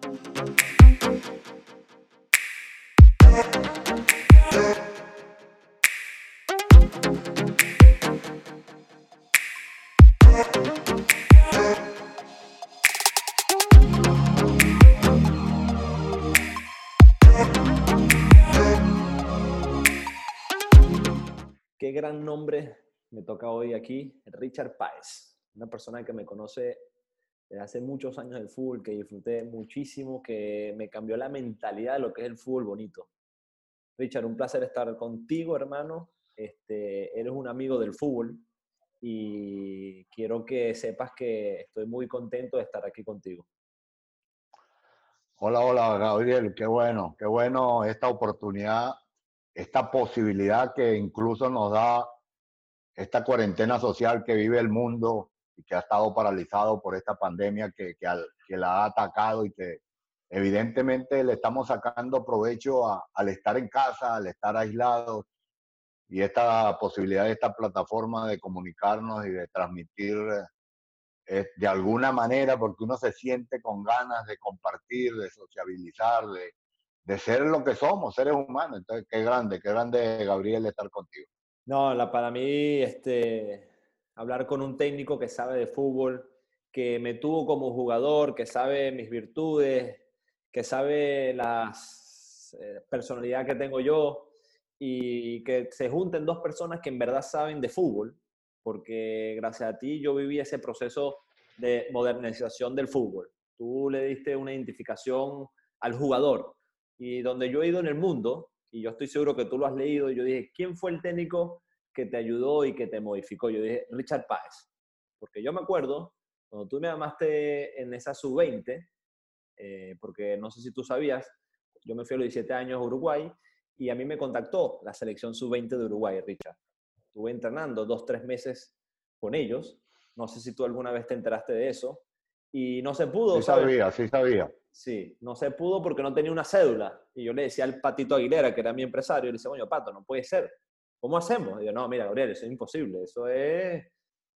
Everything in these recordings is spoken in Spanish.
Qué gran nombre me toca hoy aquí, Richard Páez, una persona que me conoce hace muchos años del fútbol, que disfruté muchísimo, que me cambió la mentalidad de lo que es el fútbol bonito. Richard, un placer estar contigo, hermano. Este, eres un amigo del fútbol y quiero que sepas que estoy muy contento de estar aquí contigo. Hola, hola, Gabriel, qué bueno, qué bueno esta oportunidad, esta posibilidad que incluso nos da esta cuarentena social que vive el mundo y que ha estado paralizado por esta pandemia que, que, la ha atacado y que evidentemente le estamos sacando provecho al estar en casa, al estar aislados y esta posibilidad de esta plataforma de comunicarnos y de transmitir eh, de alguna manera, porque uno se siente con ganas de compartir, de sociabilizar, de, de ser lo que somos, seres humanos. Entonces, qué grande, qué grande, Gabriel, estar contigo. No, la, para mí, este, hablar con un técnico que sabe de fútbol, que me tuvo como jugador, que sabe mis virtudes, que sabe la eh, personalidad que tengo yo y que se junten dos personas que en verdad saben de fútbol, porque gracias a ti yo viví ese proceso de modernización del fútbol. Tú le diste una identificación al jugador y donde yo he ido en el mundo, y yo estoy seguro que tú lo has leído, yo dije, ¿quién fue el técnico que te ayudó y que te modificó? Yo dije, Richard Páez, porque yo me acuerdo, cuando tú me llamaste en esa sub-20, eh, porque no sé si tú sabías, yo me fui a los 17 años a Uruguay y a mí me contactó la selección sub-20 de Uruguay, Richard. Estuve entrenando dos, tres meses con ellos. No sé si tú alguna vez te enteraste de eso. Y no se pudo. Sí sabía, sí sabía. Sí, no se pudo porque no tenía una cédula. Y yo le decía al Patito Aguilera, que era mi empresario, le decía, coño, Pato, no puede ser. ¿Cómo hacemos? Y yo, no, mira, Gabriel, eso es imposible. Eso es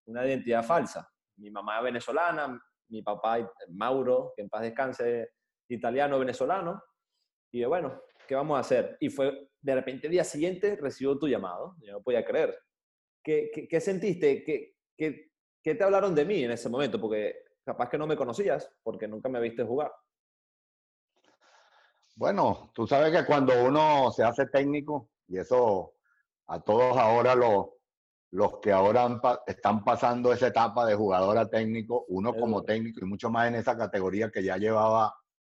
una identidad falsa. Mi mamá es venezolana, mi papá, Mauro, que en paz descanse, italiano-venezolano. Y yo, bueno, ¿qué vamos a hacer? Y fue, de repente, el día siguiente recibió tu llamado. Yo no podía creer. ¿Qué, qué, sentiste? ¿Qué, ¿Qué, qué, te hablaron de mí en ese momento? Porque capaz que no me conocías, porque nunca me viste jugar. Bueno, tú sabes que cuando uno se hace técnico, y eso a todos ahora los, los que ahora están pasando esa etapa de jugador a técnico, uno como técnico y mucho más en esa categoría que ya llevaba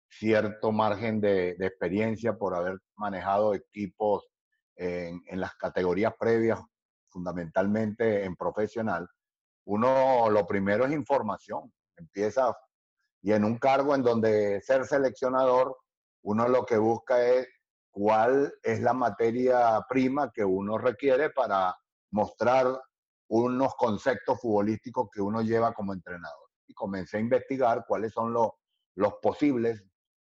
cierto margen de, experiencia por haber manejado equipos en, las categorías previas, fundamentalmente en profesional, uno lo primero es información. Empieza y en un cargo en donde ser seleccionador, uno lo que busca es cuál es la materia prima que uno requiere para mostrar unos conceptos futbolísticos que uno lleva como entrenador. Y comencé a investigar cuáles son los, posibles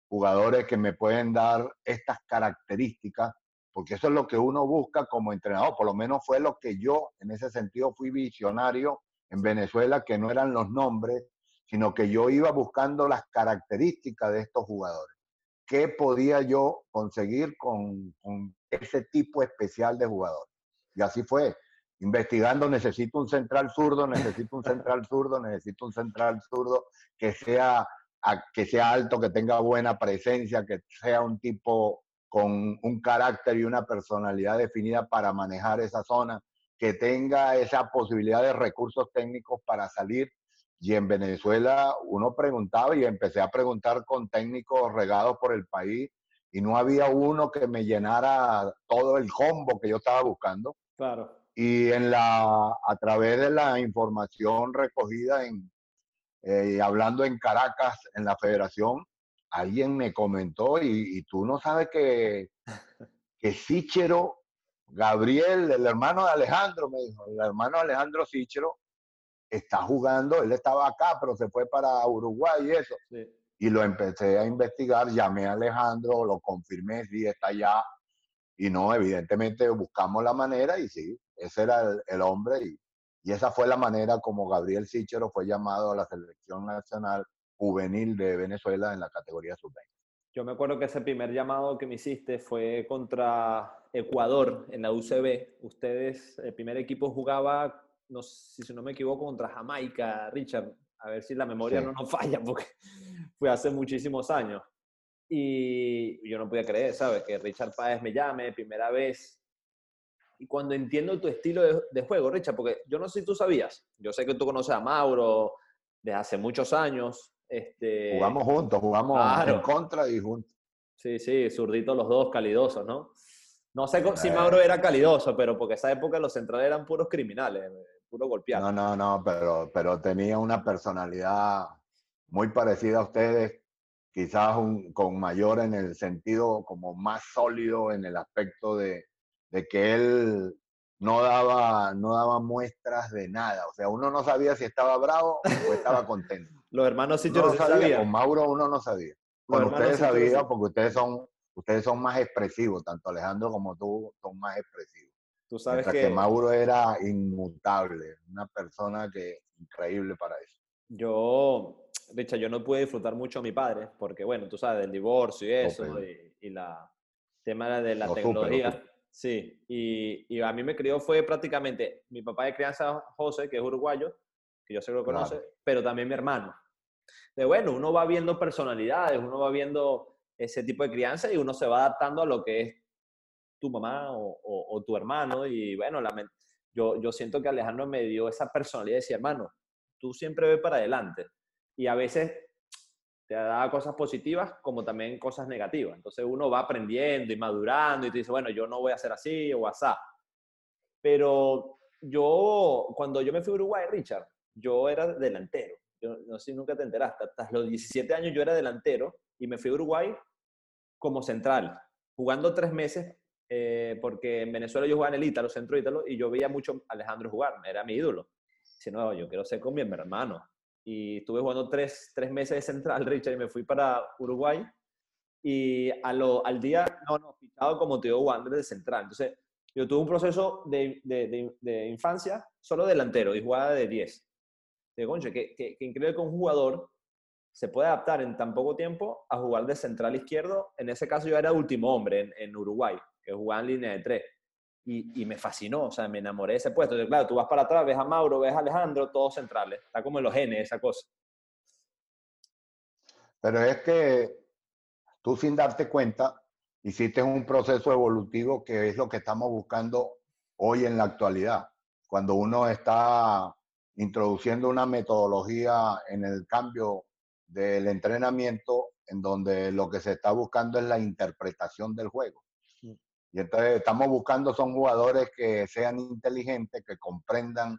jugadores que me pueden dar estas características, porque eso es lo que uno busca como entrenador, por lo menos fue lo que yo en ese sentido fui visionario en Venezuela, que no eran los nombres, sino que yo iba buscando las características de estos jugadores. ¿Qué podía yo conseguir con, con ese tipo especial de jugador? Y así fue investigando, necesito un central zurdo, necesito un central zurdo, necesito un central zurdo que sea que sea alto, que tenga buena presencia, que sea un tipo con un carácter y una personalidad definida para manejar esa zona, que tenga esa posibilidad de recursos técnicos para salir. Y en Venezuela uno preguntaba y empecé a preguntar con técnicos regados por el país y no había uno que me llenara todo el combo que yo estaba buscando. Claro. Y en la, a través de la información recogida en, eh, hablando en Caracas, en la federación, alguien me comentó, y, tú no sabes que, que Sichero, Gabriel, el hermano de Alejandro, me dijo, el hermano de Alejandro Sichero está jugando, él estaba acá, pero se fue para Uruguay y eso. Y lo empecé a investigar, llamé a Alejandro, lo confirmé, sí, está allá. Y no, evidentemente buscamos la manera y sí, ese era el, el hombre y, y esa fue la manera como Gabriel Sichero fue llamado a la selección nacional juvenil de Venezuela en la categoría sub-20. Yo me acuerdo que ese primer llamado que me hiciste fue contra Ecuador en la UCB. Ustedes, el primer equipo jugaba, no si no me equivoco, contra Jamaica, Richard. A ver si la memoria no nos falla, porque fue hace muchísimos años. Y yo no podía creer, ¿sabes? Que Richard Páez me llame, primera vez. Y cuando entiendo tu estilo de, juego, Richard, porque yo no sé si tú sabías, yo sé que tú conoces a Mauro desde hace muchos años. Este, jugamos juntos, jugamos en contra y juntos. Sí, sí, zurditos los dos, calidosos, ¿no? No sé si Mauro era calidoso, pero porque esa época los centrales eran puros criminales, puro golpeados. No, no, no, pero, pero tenía una personalidad muy parecida a ustedes, quizás un, con mayor en el sentido como más sólido en el aspecto de, de, que él no daba, no daba muestras de nada. O sea, uno no sabía si estaba bravo o estaba contento. Los hermanos sí yo no sabía. Con Mauro uno no sabía. Con ustedes sabían porque ustedes son, ustedes son más expresivos, tanto Alejandro como tú son más expresivos. Tú sabes que... que Mauro era inmutable, una persona que increíble para eso. Yo, Richard, yo no pude disfrutar mucho a mi padre, porque bueno, tú sabes, del divorcio y eso, y, la tema de la tecnología. sí, y, a mí me crió fue prácticamente mi papá de crianza, José, que es uruguayo, que yo sé que lo conoce, pero también mi hermano. De bueno, uno va viendo personalidades, uno va viendo ese tipo de crianza y uno se va adaptando a lo que es tu mamá o, tu hermano. Y bueno, la, yo, yo siento que Alejandro me dio esa personalidad de decir, hermano, tú siempre ves para adelante. Y a veces te da cosas positivas como también cosas negativas. Entonces uno va aprendiendo y madurando y te dice, bueno, yo no voy a hacer así o asá. Pero yo, cuando yo me fui a Uruguay, Richard, yo era delantero. Yo no sé si nunca te enteraste. Hasta los 17 años yo era delantero y me fui a Uruguay como central, jugando tres meses, eh, porque en Venezuela yo jugaba en el Ítalo, centro Ítalo, y yo veía mucho a Alejandro jugar, era mi ídolo. Dice, no, yo quiero ser con mi hermano. Y estuve jugando tres, tres meses de central, Richard, y me fui para Uruguay. Y a lo, al día, no, no, fichado como Teo Wander de central. Entonces, yo tuve un proceso de, de, de, infancia solo delantero y jugaba de 10. De conche, que, que, que, increíble que un jugador se puede adaptar en tan poco tiempo a jugar de central izquierdo. En ese caso yo era último hombre en, en Uruguay, que jugaba en línea de tres y, me fascinó, o sea, me enamoré de ese puesto. Entonces, claro, tú vas para atrás, ves a Mauro, ves a Alejandro, todos centrales. Está como en los genes esa cosa. Pero es que tú sin darte cuenta hiciste un proceso evolutivo que es lo que estamos buscando hoy en la actualidad. Cuando uno está introduciendo una metodología en el cambio del entrenamiento en donde lo que se está buscando es la interpretación del juego. Y entonces estamos buscando son jugadores que sean inteligentes, que comprendan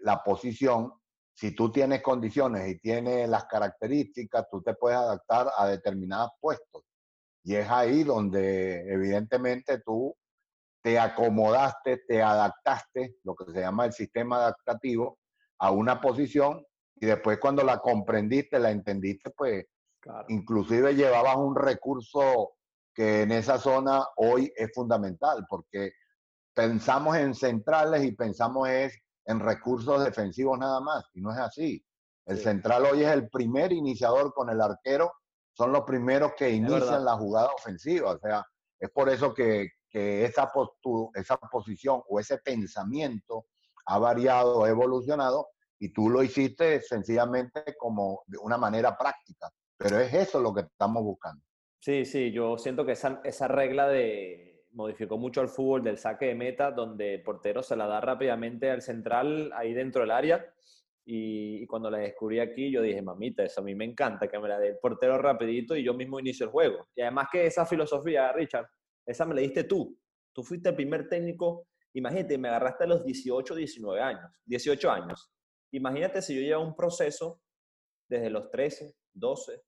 la posición. Si tú tienes condiciones y tienes las características, tú te puedes adaptar a determinados puestos. Y es ahí donde evidentemente tú te acomodaste, te adaptaste, lo que se llama el sistema adaptativo, a una posición y después cuando la comprendiste, la entendiste, pues inclusive llevabas un recurso que en esa zona hoy es fundamental, porque pensamos en centrales y pensamos es en recursos defensivos nada más, y no es así. El central hoy es el primer iniciador con el arquero, son los primeros que inician la jugada ofensiva, o sea, es por eso que, que esa, esa posición o ese pensamiento ha variado, ha evolucionado, y tú lo hiciste sencillamente como de una manera práctica, pero es eso lo que estamos buscando. Sí, sí, yo siento que esa, regla de modificó mucho el fútbol del saque de meta, donde el portero se la da rápidamente al central ahí dentro del área. Y, cuando la descubrí aquí, yo dije, mamita, eso a mí me encanta, que me la dé el portero rapidito y yo mismo inicio el juego. Y además que esa filosofía, Richard, esa me la diste tú. Tú fuiste el primer técnico, imagínate, me agarraste a los 18, 19 años, 18 años. Imagínate si yo llevo un proceso desde los 13, 12,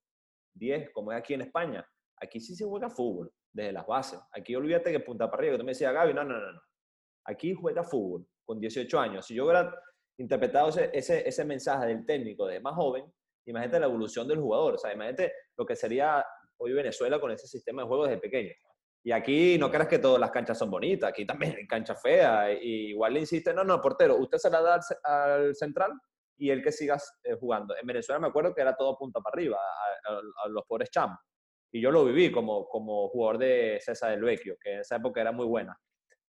10, como es aquí en España, Aquí sí se juega fútbol, desde las bases. Aquí olvídate que punta para arriba, que tú me decías, Gaby, no, no, no, no. Aquí juega fútbol con 18 años. Si yo hubiera interpretado ese, ese, mensaje del técnico de más joven, imagínate la evolución del jugador. O sea, imagínate lo que sería hoy Venezuela con ese sistema de juego desde pequeño. Y aquí no creas que todas las canchas son bonitas, aquí también hay canchas feas. Y igual le insiste, no, no, portero, usted se la da al, al central y él que sigas eh, jugando. En Venezuela me acuerdo que era todo punta para arriba, a, los pobres chamos. Y yo lo viví como, como jugador de César del Vecchio, que en esa época era muy buena.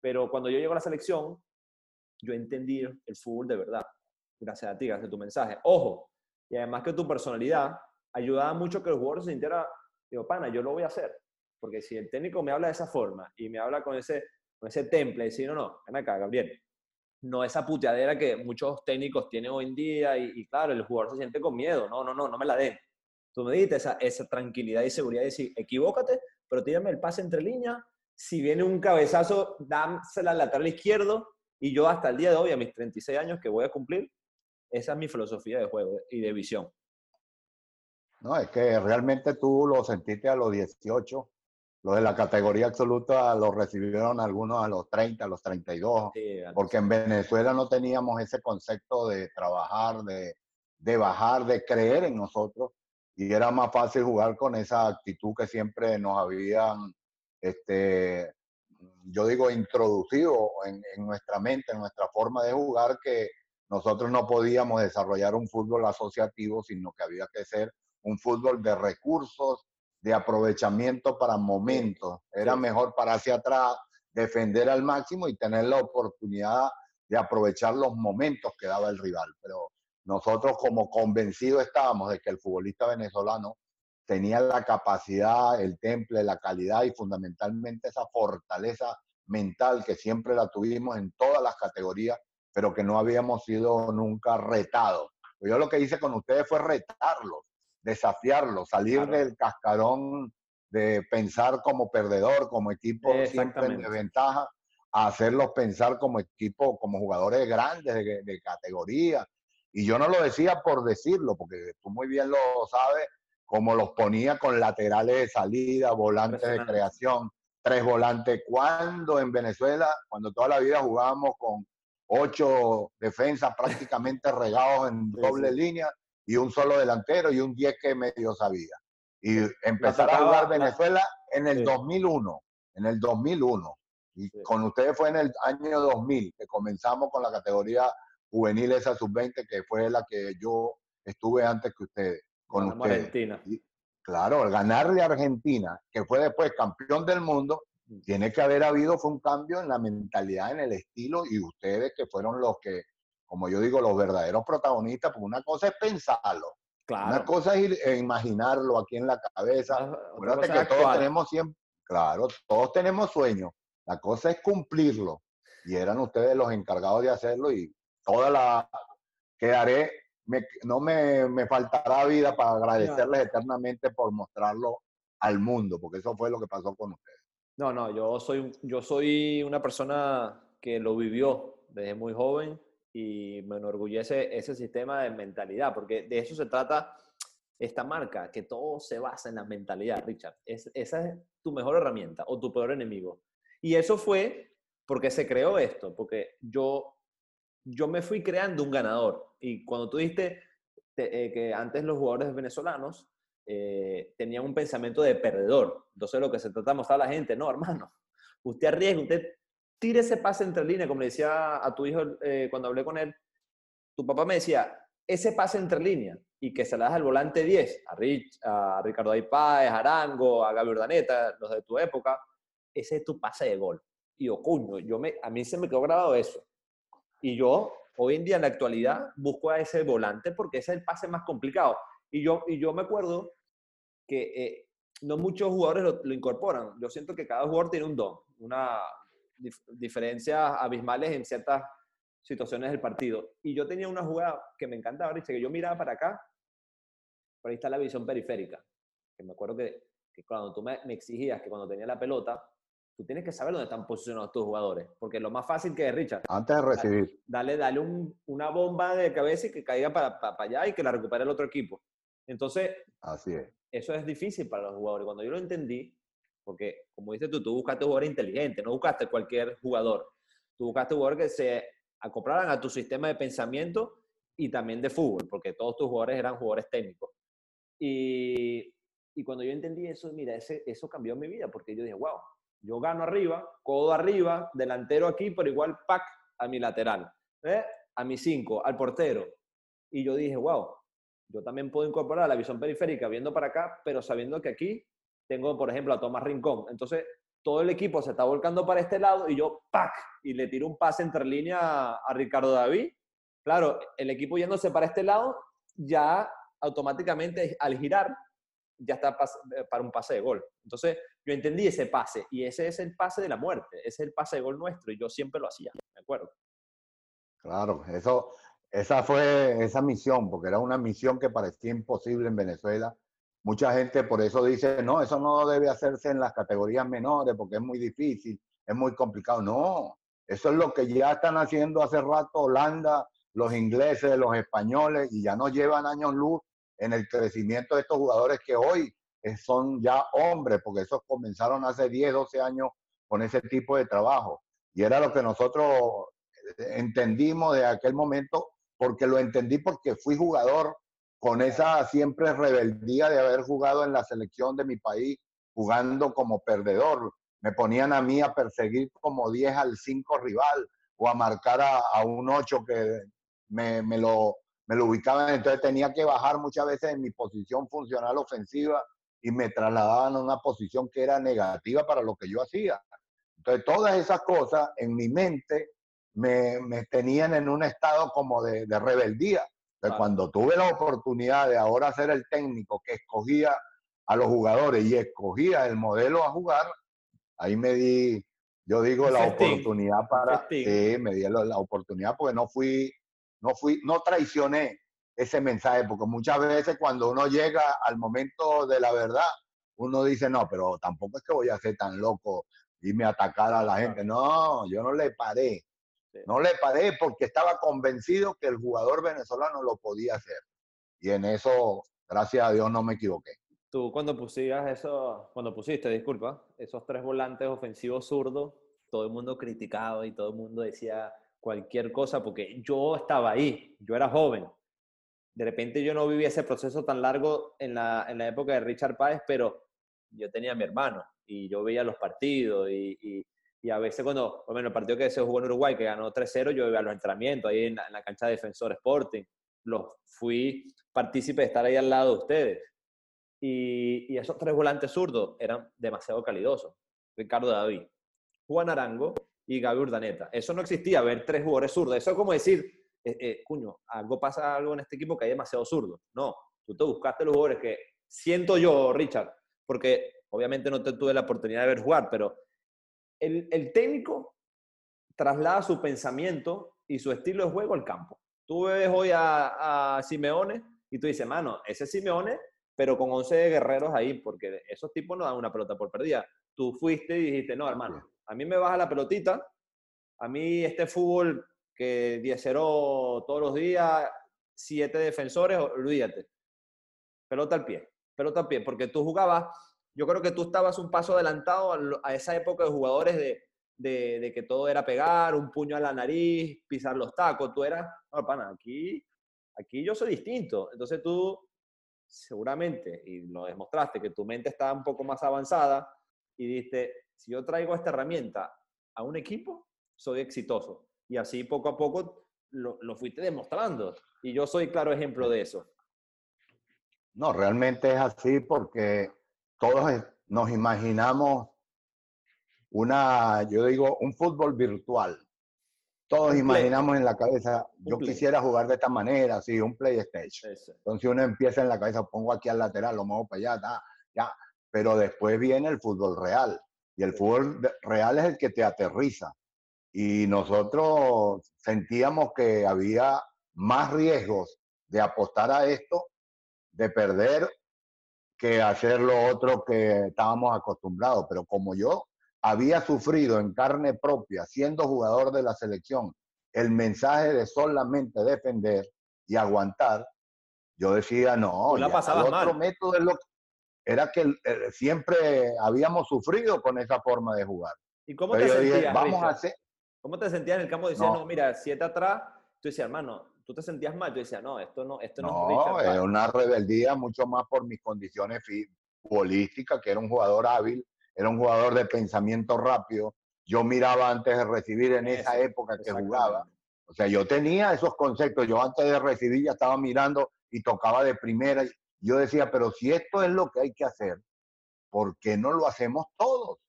Pero cuando yo llego a la selección, yo entendí el fútbol de verdad. Gracias a ti, gracias a tu mensaje. Ojo, y además que tu personalidad ayudaba mucho que el jugador se sintiera, digo, pana, yo lo voy a hacer. Porque si el técnico me habla de esa forma y me habla con ese, con ese temple, decir, no, no, ven acá, Gabriel, no esa puteadera que muchos técnicos tienen hoy en día y, claro, el jugador se siente con miedo, no, no, no, no me la den. Tú me diste esa, esa tranquilidad y seguridad de decir, equivócate, pero tírame el pase entre líneas, si viene un cabezazo, dámsela al lateral izquierdo y yo hasta el día de hoy, a mis 36 años que voy a cumplir, esa es mi filosofía de juego y de visión. No, es que realmente tú lo sentiste a los 18 lo de la categoría absoluta lo recibieron algunos a los 30, a los 32, porque en Venezuela no teníamos ese concepto de trabajar, de, de, bajar, de creer en nosotros, y era más fácil jugar con esa actitud que siempre nos habían, este, yo digo, introducido en, en nuestra mente, en nuestra forma de jugar, que nosotros no podíamos desarrollar un fútbol asociativo, sino que había que ser un fútbol de recursos, de aprovechamiento para momentos. Era mejor para hacia atrás, defender al máximo y tener la oportunidad de aprovechar los momentos que daba el rival. Pero nosotros como convencidos estábamos de que el futbolista venezolano tenía la capacidad, el temple, la calidad y fundamentalmente esa fortaleza mental que siempre la tuvimos en todas las categorías, pero que no habíamos sido nunca retados. Yo lo que hice con ustedes fue retarlos desafiarlo, salir del cascarón de pensar como perdedor, como equipo siempre de ventaja, a hacerlos pensar como equipo, como jugadores grandes de, categoría. Y yo no lo decía por decirlo, porque tú muy bien lo sabes, como los ponía con laterales de salida, volantes de creación, tres volantes. Cuando en Venezuela, cuando toda la vida jugábamos con ocho defensas prácticamente regados en doble línea, y un solo delantero y un 10 que medio sabía. Y empezar a jugar Venezuela en el 2001, en el 2001. Y con ustedes fue en el año 2000 que comenzamos con la categoría juvenil esa sub-20 que fue la que yo estuve antes que ustedes. Con ustedes. Argentina. claro, ganarle a Argentina, que fue después campeón del mundo, mm. tiene que haber habido fue un cambio en la mentalidad, en el estilo y ustedes que fueron los que como yo digo, los verdaderos protagonistas, porque una cosa es pensarlo, una cosa es eh, imaginarlo aquí en la cabeza. Acuérdate que todos tenemos siempre, claro, todos tenemos sueños. La cosa es cumplirlo. Y eran ustedes los encargados de hacerlo y toda la quedaré, no me, me, faltará vida para agradecerles eternamente por mostrarlo al mundo, porque eso fue lo que pasó con ustedes. No, no, yo soy, yo soy una persona que lo vivió desde muy joven y me enorgullece ese sistema de mentalidad, porque de eso se trata esta marca, que todo se basa en la mentalidad, Richard. Es, esa es tu mejor herramienta o tu peor enemigo. Y eso fue porque se creó esto, porque yo, yo me fui creando un ganador. Y cuando tú dijiste eh, que antes los jugadores venezolanos eh, tenían un pensamiento de perdedor, entonces lo que se trata de mostrar a la gente, no, hermano, usted arriesga, usted tire ese pase entre líneas, como le decía a tu hijo eh, cuando hablé con él, tu papá me decía, ese pase entre líneas y que se le das al volante 10, a, Rich, a Ricardo Aypáez, a Arango, a Gaby Urdaneta, los de tu época, ese es tu pase de gol. Y yo, coño, yo me, a mí se me quedó grabado eso. Y yo, hoy en día, en la actualidad, busco a ese volante porque ese es el pase más complicado. Y yo, y yo me acuerdo que eh, no muchos jugadores lo, lo, incorporan. Yo siento que cada jugador tiene un don, una, diferencias abismales en ciertas situaciones del partido. Y yo tenía una jugada que me encantaba, que yo miraba para acá, por ahí está la visión periférica, que me acuerdo que, cuando tú me, exigías que cuando tenía la pelota, tú tienes que saber dónde están posicionados tus jugadores, porque lo más fácil que es, Richard. Antes de recibir. Dale, dale una bomba de cabeza y que caiga para, para, allá y que la recupere el otro equipo. Entonces, Así es. eso es difícil para los jugadores. Cuando yo lo entendí, porque, como dices tú, tú buscaste jugadores inteligentes, no buscaste cualquier jugador. Tú buscaste jugadores que se acoplaran a tu sistema de pensamiento y también de fútbol, porque todos tus jugadores eran jugadores técnicos. Y, y cuando yo entendí eso, mira, ese, eso cambió mi vida, porque yo dije, wow, yo gano arriba, codo arriba, delantero aquí, pero igual pack a mi lateral, ¿eh? a mi cinco, al portero. Y yo dije, wow, yo también puedo incorporar la visión periférica viendo para acá, pero sabiendo que aquí tengo, por ejemplo, a Tomás Rincón. Entonces, todo el equipo se está volcando para este lado y yo, ¡pac! Y le tiro un pase entre línea a Ricardo David. Claro, el equipo yéndose para este lado, ya automáticamente al girar, ya está eh, para un pase de gol. Entonces, yo entendí ese pase y ese es el pase de la muerte, ese es el pase de gol nuestro y yo siempre lo hacía, ¿de acuerdo? Claro, eso, esa fue esa misión, porque era una misión que parecía imposible en Venezuela. Mucha gente por eso dice, no, eso no debe hacerse en las categorías menores porque es muy difícil, es muy complicado. No, eso es lo que ya están haciendo hace rato Holanda, los ingleses, los españoles, y ya no llevan años luz en el crecimiento de estos jugadores que hoy son ya hombres, porque esos comenzaron hace 10, 12 años con ese tipo de trabajo. Y era lo que nosotros entendimos de aquel momento, porque lo entendí porque fui jugador con esa siempre rebeldía de haber jugado en la selección de mi país, jugando como perdedor. Me ponían a mí a perseguir como 10 al 5 rival o a marcar a, un 8 que me, me, lo, me lo ubicaban. Entonces tenía que bajar muchas veces en mi posición funcional ofensiva y me trasladaban a una posición que era negativa para lo que yo hacía. Entonces, todas esas cosas en mi mente me, me tenían en un estado como de, de rebeldía. Entonces, cuando tuve la oportunidad de ahora ser el técnico que escogía a los jugadores y escogía el modelo a jugar, ahí me di, yo digo, la oportunidad para... Sí, me di la, la oportunidad porque no fui, no fui, no traicioné ese mensaje, porque muchas veces cuando uno llega al momento de la verdad, uno dice, no, pero tampoco es que voy a ser tan loco y me atacar a la gente. No, yo no le paré. No le paré porque estaba convencido que el jugador venezolano lo podía hacer. Y en eso, gracias a Dios, no me equivoqué. Tú cuando pusías eso, cuando pusiste, disculpa, esos tres volantes ofensivos zurdos, todo el mundo criticaba y todo el mundo decía cualquier cosa porque yo estaba ahí, yo era joven, de repente yo no viví ese proceso tan largo en la, en la época de Richard Páez, pero yo tenía mi hermano y yo veía los partidos y, y, a veces cuando, ejemplo, el partido que se jugó en Uruguay, que ganó 3-0, yo iba a los entrenamientos ahí en la, cancha de Defensor Sporting. Los fui partícipe de estar ahí al lado de ustedes. Y, y esos tres volantes zurdos eran demasiado calidosos. Ricardo David, Juan Arango y Gaby Urdaneta. Eso no existía, ver tres jugadores zurdos. Eso es como decir, eh, eh, cuño, algo pasa algo en este equipo que hay demasiado zurdo. No, tú te buscaste los jugadores que siento yo, Richard, porque obviamente no te tuve la oportunidad de ver jugar, pero el, el técnico traslada su pensamiento y su estilo de juego al campo. Tú ves hoy a, a Simeone y tú dices, mano, ese Simeone, pero con 11 guerreros ahí, porque esos tipos no dan una pelota por perdida. Tú fuiste y dijiste, no, hermano, a mí me baja la pelotita, a mí este fútbol que 10-0 todos los días, siete defensores, olvídate. Pelota al pie, pelota al pie, porque tú jugabas, yo creo que tú estabas un paso adelantado a, esa época de jugadores de, que todo era pegar, un puño a la nariz, pisar los tacos, tú eras, no, pana, aquí, aquí yo soy distinto. Entonces tú seguramente, y lo demostraste, que tu mente estaba un poco más avanzada y dijiste, si yo traigo esta herramienta a un equipo, soy exitoso. Y así poco a poco lo, lo fuiste demostrando. Y yo soy claro ejemplo de eso. No, realmente es así porque todos nos imaginamos una, yo digo, un fútbol virtual. Todos imaginamos en la cabeza, yo quisiera jugar de esta manera, así, un PlayStation. Entonces uno empieza en la cabeza, pongo aquí al lateral, lo muevo para allá, ya. Pero después viene el fútbol real. Y el fútbol real es el que te aterriza y nosotros sentíamos que había más riesgos de apostar a esto, de perder, que hacer lo otro que estábamos acostumbrados. Pero como yo había sufrido en carne propia, siendo jugador de la selección, el mensaje de solamente defender y aguantar, yo decía, no, la el otro método lo era que eh, siempre habíamos sufrido con esa forma de jugar. ¿Y cómo te sentías, vamos a hacer, ¿Cómo te sentías en el campo diciendo, no. mira, siete atrás? Tú decías, hermano, tú te sentías mal. Yo decía, no, esto no, esto no, no es una rebeldía mucho más por mis condiciones futbolísticas, que era un jugador hábil, era un jugador de pensamiento rápido. Yo miraba antes de recibir en esa época que jugaba O sea, yo tenía esos conceptos. Yo antes de recibir ya estaba mirando y tocaba de primera. Yo decía, pero si esto es lo que hay que hacer, ¿por qué no lo hacemos todos?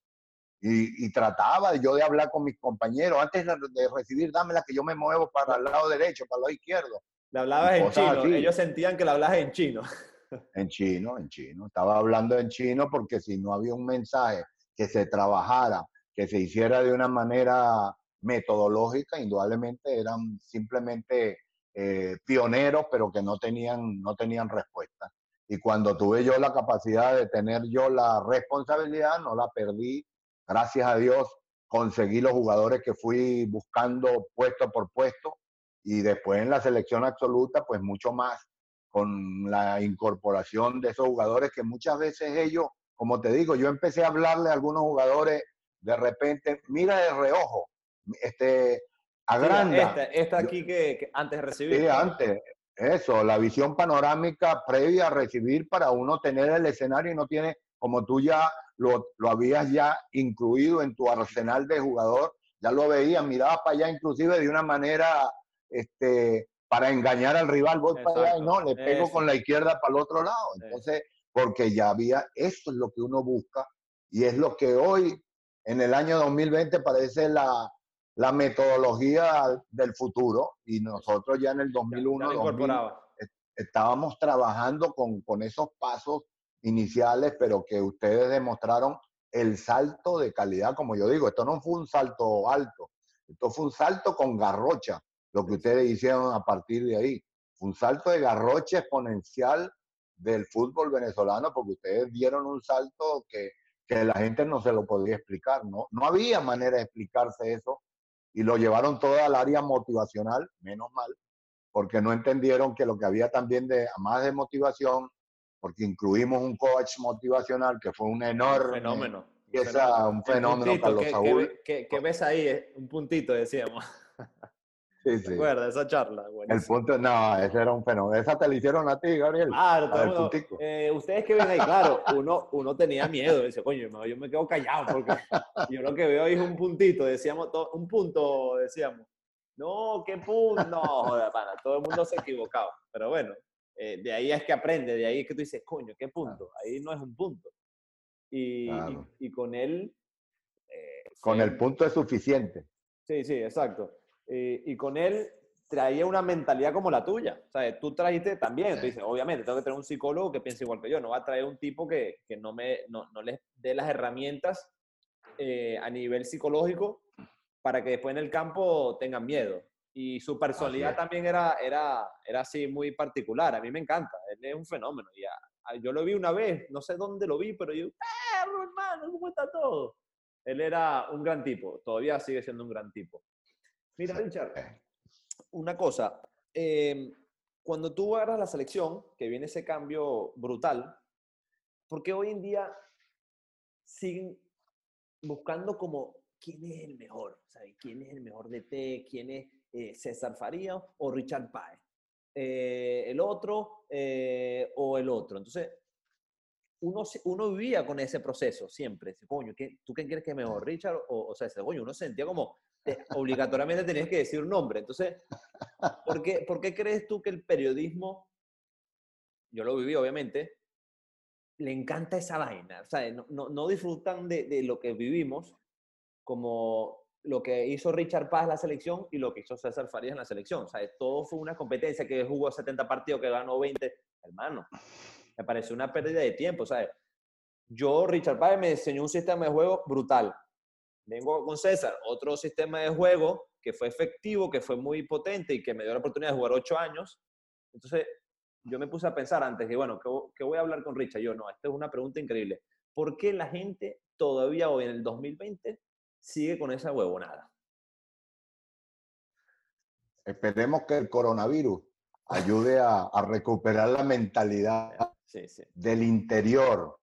Y, trataba yo de hablar con mis compañeros. Antes de, recibir, dámela que yo me muevo para el lado derecho, para el lado izquierdo. Le hablabas en chino. Ellos sentían que le hablabas en chino. En chino, en chino. Estaba hablando en chino porque si no había un mensaje que se trabajara, que se hiciera de una manera metodológica, indudablemente eran simplemente eh, pioneros, pero que no tenían, no tenían respuesta. Y cuando tuve yo la capacidad de tener yo la responsabilidad, no la perdí. Gracias a Dios conseguí los jugadores que fui buscando puesto por puesto y después en la selección absoluta, pues mucho más con la incorporación de esos jugadores que muchas veces ellos, como te digo, yo empecé a hablarle a algunos jugadores de repente, mira de reojo, este, agranda. esta, aquí que, antes de recibir. Sí, antes. Eso, la visión panorámica previa a recibir para uno tener el escenario y no tiene, como tú ya lo, lo habías ya incluido en tu arsenal de jugador, ya lo veías, mirabas para allá inclusive de una manera, este, para engañar al rival, voy para allá y no, le pego con la izquierda para el otro lado. Entonces, porque ya había, eso es lo que uno busca y es lo que hoy, en el año 2020, parece la, la metodología del futuro y nosotros ya en el 2001 estábamos trabajando con, con esos pasos iniciales, pero que ustedes demostraron el salto de calidad, como yo digo, esto no fue un salto alto, esto fue un salto con garrocha, lo que ustedes hicieron a partir de ahí. Fue un salto de garrocha exponencial del fútbol venezolano, porque ustedes dieron un salto que, que la gente no se lo podía explicar, ¿no? No había manera de explicarse eso y lo llevaron todo al área motivacional, menos mal, porque no entendieron que lo que había también de más de motivación, porque incluimos un coach motivacional que fue un enorme fenómeno. Un fenómeno, para los Saúl. Que, ves ahí, un puntito, decíamos. Sí, sí. esa charla? El punto, no, ese era un fenómeno. Esa te la hicieron a ti, Gabriel. Ah, todo eh, ustedes que ven ahí, claro, uno, uno tenía miedo. Dice, coño, yo me quedo callado porque yo lo que veo ahí es un puntito. Decíamos, un punto, decíamos. No, qué punto. No, joder, pana, todo el mundo se equivocaba. Pero bueno, eh, de ahí es que aprende, de ahí es que tú dices, coño, qué punto. Ahí no es un punto. Y, y, con él. Eh, con el punto es suficiente. Sí, sí, exacto. Eh, y con él traía una mentalidad como la tuya. O sea, tú trajiste también, tú dices, obviamente, tengo que tener un psicólogo que piense igual que yo, no va a traer un tipo que, que no, me, no, no les dé las herramientas eh, a nivel psicológico para que después en el campo tengan miedo. Y su personalidad también era, era, era así muy particular. A mí me encanta, él es un fenómeno. Y yo lo vi una vez, no sé dónde lo vi, pero yo, perro, hermano, ¿cómo está todo? Él era un gran tipo, todavía sigue siendo un gran tipo. Mira, Richard, una cosa. Em, cuando tú agarras la selección, que viene ese cambio brutal, ¿por qué hoy en día siguen buscando como quién es el mejor? ¿Quién es el mejor DT? ¿Quién es eh, César Faría o Richard Páez? Eh, ¿El otro eh, o el otro? Entonces, uno, uno vivía con ese proceso siempre. Coño, ¿tú qué crees que es mejor, Richard o, o César? Coño, uno sentía como obligatoriamente tenías que decir un nombre. Entonces, ¿por qué, ¿por qué crees tú que el periodismo, yo lo viví obviamente, le encanta esa vaina? O sea, no, no, disfrutan de, de, lo que vivimos como lo que hizo Richard Paz en la selección y lo que hizo César Farías en la selección. O sea, todo fue una competencia que jugó 70 partidos, que ganó 20. Hermano, me pareció una pérdida de tiempo. Sea, yo, Richard Paz, me enseñó un sistema de juego brutal vengo con César, otro sistema de juego que fue efectivo, que fue muy potente y que me dio la oportunidad de jugar ocho años. Entonces, yo me puse a pensar antes que, bueno, ¿qué, voy a hablar con Richard? Yo, no, esta es una pregunta increíble. ¿Por qué la gente todavía hoy en el 2020 sigue con esa huevonada? Esperemos que el coronavirus ayude a, recuperar la mentalidad del interior,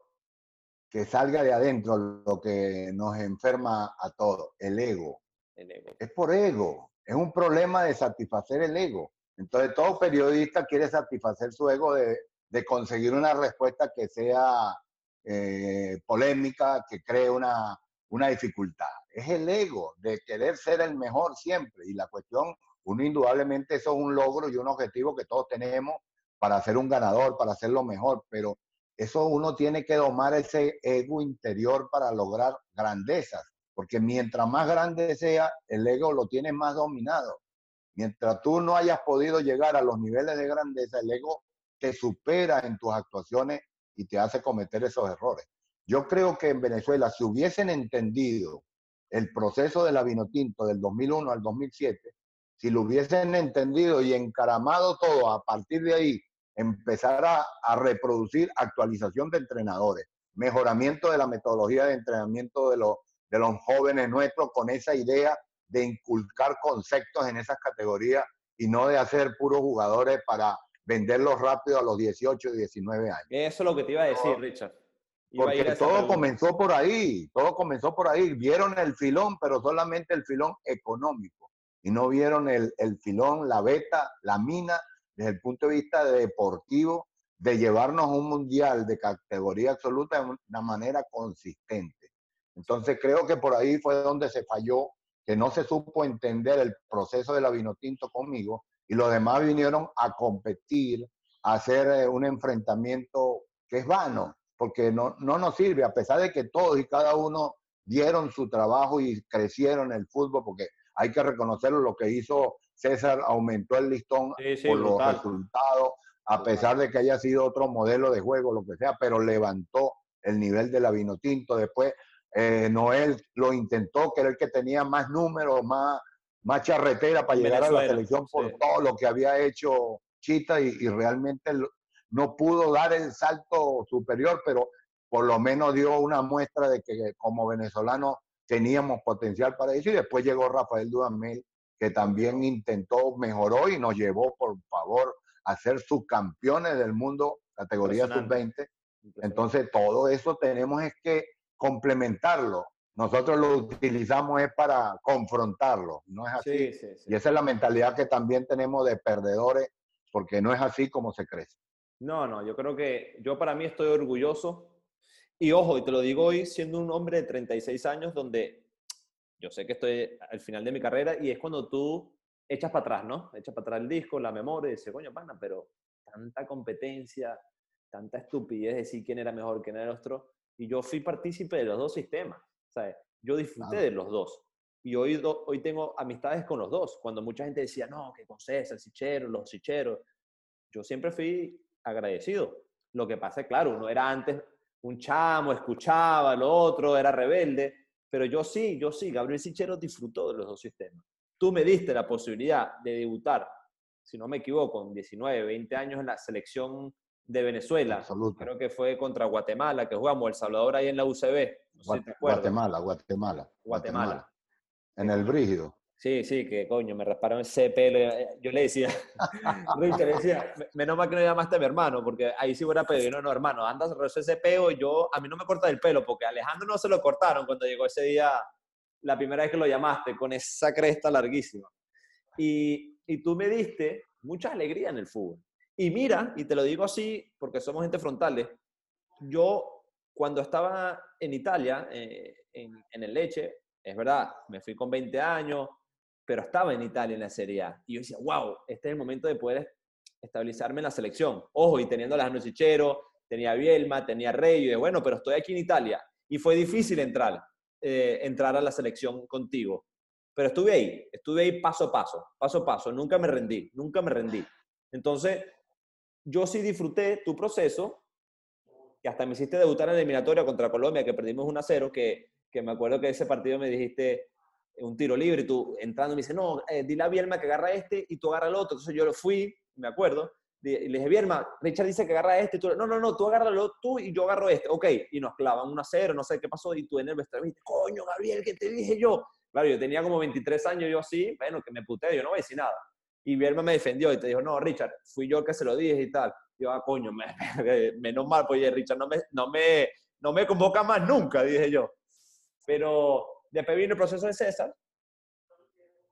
que salga de adentro lo que nos enferma a todos, el ego. Es por ego, es un problema de satisfacer el ego. Entonces todo periodista quiere satisfacer su ego de, conseguir una respuesta que sea eh, polémica, que cree una, una dificultad. Es el ego de querer ser el mejor siempre. Y la cuestión uno indudablemente eso es un logro y un objetivo que todos tenemos para ser un ganador, para hacerlo mejor, pero eso uno tiene que domar ese ego interior para lograr grandezas, porque mientras más grande sea, el ego lo tiene más dominado. Mientras tú no hayas podido llegar a los niveles de grandeza, el ego te supera en tus actuaciones y te hace cometer esos errores. Yo creo que en Venezuela, si hubiesen entendido el proceso de la Vinotinto del 2001 al 2007, si lo hubiesen entendido y encaramado todo a partir de ahí, empezar a, reproducir actualización de entrenadores, mejoramiento de la metodología de entrenamiento de los, de los jóvenes nuestros con esa idea de inculcar conceptos en esas categorías y no de hacer puros jugadores para venderlos rápido a los 18 y 19 años. Eso es lo que te iba a decir, Richard. Porque todo comenzó por ahí, todo comenzó por ahí. Vieron el filón, pero solamente el filón económico. Y no vieron el, el filón, la beta, la mina, desde el punto de vista deportivo, de llevarnos un mundial de categoría absoluta de una manera consistente. Entonces creo que por ahí fue donde se falló, que no se supo entender el proceso de la Vinotinto conmigo y los demás vinieron a competir, a hacer eh, un enfrentamiento que es vano, porque no, no nos sirve, a pesar de que todos y cada uno dieron su trabajo y crecieron el fútbol, porque hay que reconocerlo, lo que hizo César aumentó el listón por los resultados, a pesar de que haya sido otro modelo de juego, lo que sea, pero levantó el nivel de la Vinotinto. Después eh, Noel lo intentó, que era el que tenía más números, más, más charretera para llegar a la selección por todo lo que había hecho Chita y, y realmente no pudo dar el salto superior, pero por lo menos dio una muestra de que como venezolano teníamos potencial para eso. Y después llegó Rafael Dudamel, que también intentó, mejoró y nos llevó, por favor, a ser subcampeones del mundo, categoría sub-20. Entonces, todo eso tenemos es que complementarlo. Nosotros lo utilizamos es para confrontarlo, no es así. Y esa es la mentalidad que también tenemos de perdedores, porque no es así como se crece. No, no, yo creo que yo para mí estoy orgulloso. Y ojo, y te lo digo hoy siendo un hombre de 36 años donde yo sé que estoy al final de mi carrera y es cuando tú echas para atrás, ¿no? Echas para atrás el disco, la memoria y dices, coño, pana, pero tanta competencia, tanta estupidez de decir quién era mejor, quién era el otro. Y yo fui partícipe de los dos sistemas, ¿sabes? Yo disfruté de los dos. Y hoy, hoy tengo amistades con los dos. Cuando mucha gente decía, no, que con César, Sichero, los Sicheros. Yo siempre fui agradecido. Lo que pasa es, claro, uno era antes un chamo, escuchaba lo otro, era rebelde, pero yo sí, yo sí, Gabriel Sichero disfrutó de los dos sistemas. Tú me diste la posibilidad de debutar, si no me equivoco, con 19, 20 años en la selección de Venezuela. Creo que fue contra Guatemala, que jugamos El Salvador ahí en la UCB. Guatemala, Guatemala, Guatemala. En el Brígido. Sí, sí, que coño, me rasparon ese pelo. Eh, yo le decía, Richard, le decía, menos mal que no llamaste a mi hermano, porque ahí sí hubiera pedido, no, no, hermano, andas ese pelo y yo, a mí no me corta el pelo, porque a Alejandro no se lo cortaron cuando llegó ese día, la primera vez que lo llamaste, con esa cresta larguísima. Y, y tú me diste mucha alegría en el fútbol. Y mira, y te lo digo así, porque somos gente frontales, yo cuando estaba en Italia, eh, en, en el Leche, es verdad, me fui con 20 años, pero estaba en Italia en la Serie A. Y yo decía, wow, este es el momento de poder estabilizarme en la selección. Ojo, y teniendo a Alejandro Sichero, tenía a Bielma, tenía a Rey, y de, bueno, pero estoy aquí en Italia. Y fue difícil entrar, eh, entrar a la selección contigo. Pero estuve ahí, estuve ahí paso a paso, paso a paso, nunca me rendí, nunca me rendí. Entonces, yo sí disfruté tu proceso, que hasta me hiciste debutar en la eliminatoria contra Colombia, que perdimos 1 a 0, que, que me acuerdo que ese partido me dijiste, un tiro libre y tú entrando me dice, no, eh, dile a Bielma que agarra este y tú agarra el otro. Entonces yo lo fui, me acuerdo, y le dije, Bielma, Richard dice que agarra este, tú, no, no, no, tú agárralo tú y yo agarro este. Ok, y nos clavan un a 0, no sé qué pasó, y tú en el vestuario coño, Gabriel, ¿qué te dije yo? Claro, yo tenía como 23 años, yo así, bueno, que me puté, yo no voy a decir nada. Y Bielma me defendió y te dijo, no, Richard, fui yo el que se lo dije y tal. Yo, ah, coño, me, menos mal, pues Richard no me, no, me, no me convoca más nunca, dije yo. Pero después vino el proceso de César,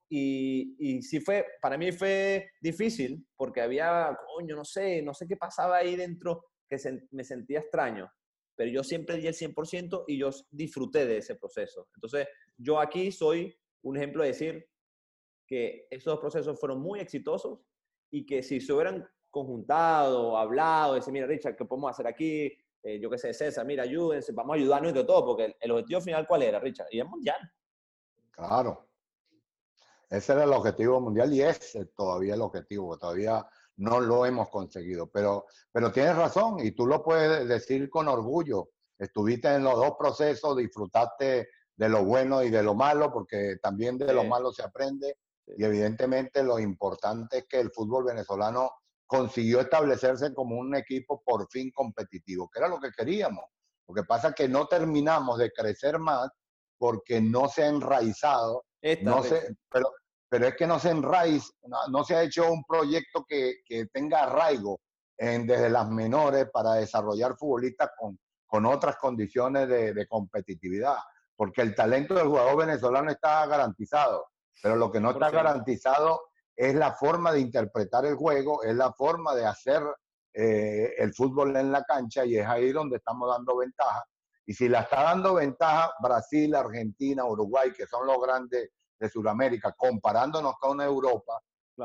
y, y sí fue, para mí fue difícil porque había, coño, no sé, no sé qué pasaba ahí dentro que me sentía extraño, pero yo siempre di el 100% y yo disfruté de ese proceso. Entonces, yo aquí soy un ejemplo de decir que esos procesos fueron muy exitosos y que si se hubieran conjuntado, hablado, decir, mira, Richard, ¿qué podemos hacer aquí? Eh, yo qué sé, César, mira, ayúdense, vamos a ayudarnos entre todos, porque el, objetivo final, ¿cuál era, Richard? Y es mundial. Claro. Ese era el objetivo mundial y es todavía el objetivo, todavía no lo hemos conseguido. Pero, pero tienes razón y tú lo puedes decir con orgullo. Estuviste en los dos procesos, disfrutaste de lo bueno y de lo malo, porque también de lo malo se aprende. Y evidentemente lo importante es que el fútbol venezolano consiguió establecerse como un equipo por fin competitivo, que era lo que queríamos. Lo que pasa es que no terminamos de crecer más porque no se ha enraizado, no se, pero, pero es que no se enraiz, no, se ha hecho un proyecto que, que tenga arraigo en, desde las menores para desarrollar futbolistas con, con otras condiciones de, de competitividad, porque el talento del jugador venezolano está garantizado, pero lo que no está garantizado es la forma de interpretar el juego, es la forma de hacer eh, el fútbol en la cancha y es ahí donde estamos dando ventaja. Y si la está dando ventaja Brasil, Argentina, Uruguay, que son los grandes de Sudamérica, comparándonos con Europa,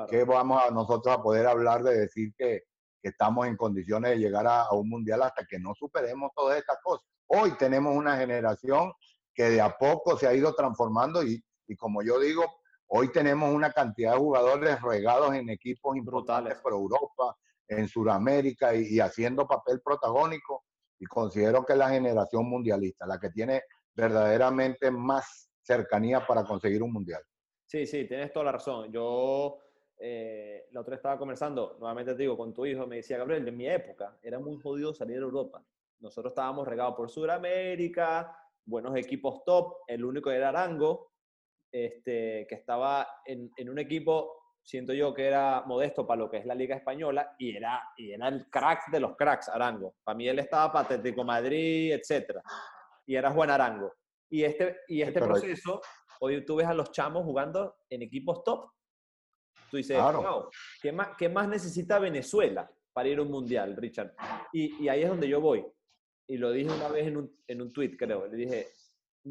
que vamos a nosotros a poder hablar de decir que, que estamos en condiciones de llegar a, a, un mundial hasta que no superemos todas estas cosas. Hoy tenemos una generación que de a poco se ha ido transformando y, y como yo digo, Hoy tenemos una cantidad de jugadores regados en equipos importantes por Europa, en Sudamérica y, haciendo papel protagónico. Y considero que es la generación mundialista, la que tiene verdaderamente más cercanía para conseguir un mundial. Sí, sí, tienes toda la razón. Yo eh, la otra estaba conversando, nuevamente te digo, con tu hijo, me decía, Gabriel, en mi época era muy jodido salir a Europa. Nosotros estábamos regados por Sudamérica, buenos equipos top, el único era Arango, este, que estaba en, un equipo, siento yo que era modesto para lo que es la Liga Española y era, y era el crack de los cracks, Arango. Para mí él estaba para Atlético Madrid, etc. Y era Juan Arango. Y este, y este proceso, hoy tú ves a los chamos jugando en equipos top. Tú dices, wow, ¿qué más, ¿qué más necesita Venezuela para ir a un mundial, Richard? Y, y ahí es donde yo voy. Y lo dije una vez en un, en un tweet, creo. Le dije,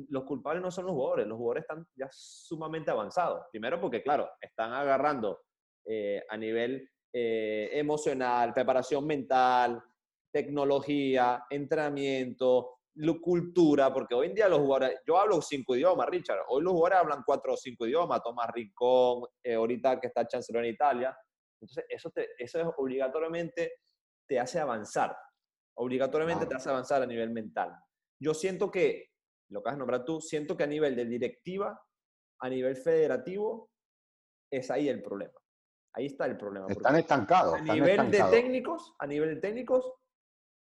los culpables no son los jugadores, los jugadores están ya sumamente avanzados. Primero porque, claro, están agarrando eh, a nivel eh, emocional, preparación mental, tecnología, entrenamiento, cultura, porque hoy en día los jugadores, yo hablo cinco idiomas, Richard, hoy los jugadores hablan cuatro o cinco idiomas, Tomás Rincón, eh, ahorita que está Chancellor en Italia, entonces eso, te, eso es obligatoriamente te hace avanzar, obligatoriamente te hace avanzar a nivel mental. Yo siento que lo que has nombrado tú, siento que a nivel de directiva, a nivel federativo, es ahí el problema. Ahí está el problema. Están estancados. A nivel de técnicos, a nivel de técnicos,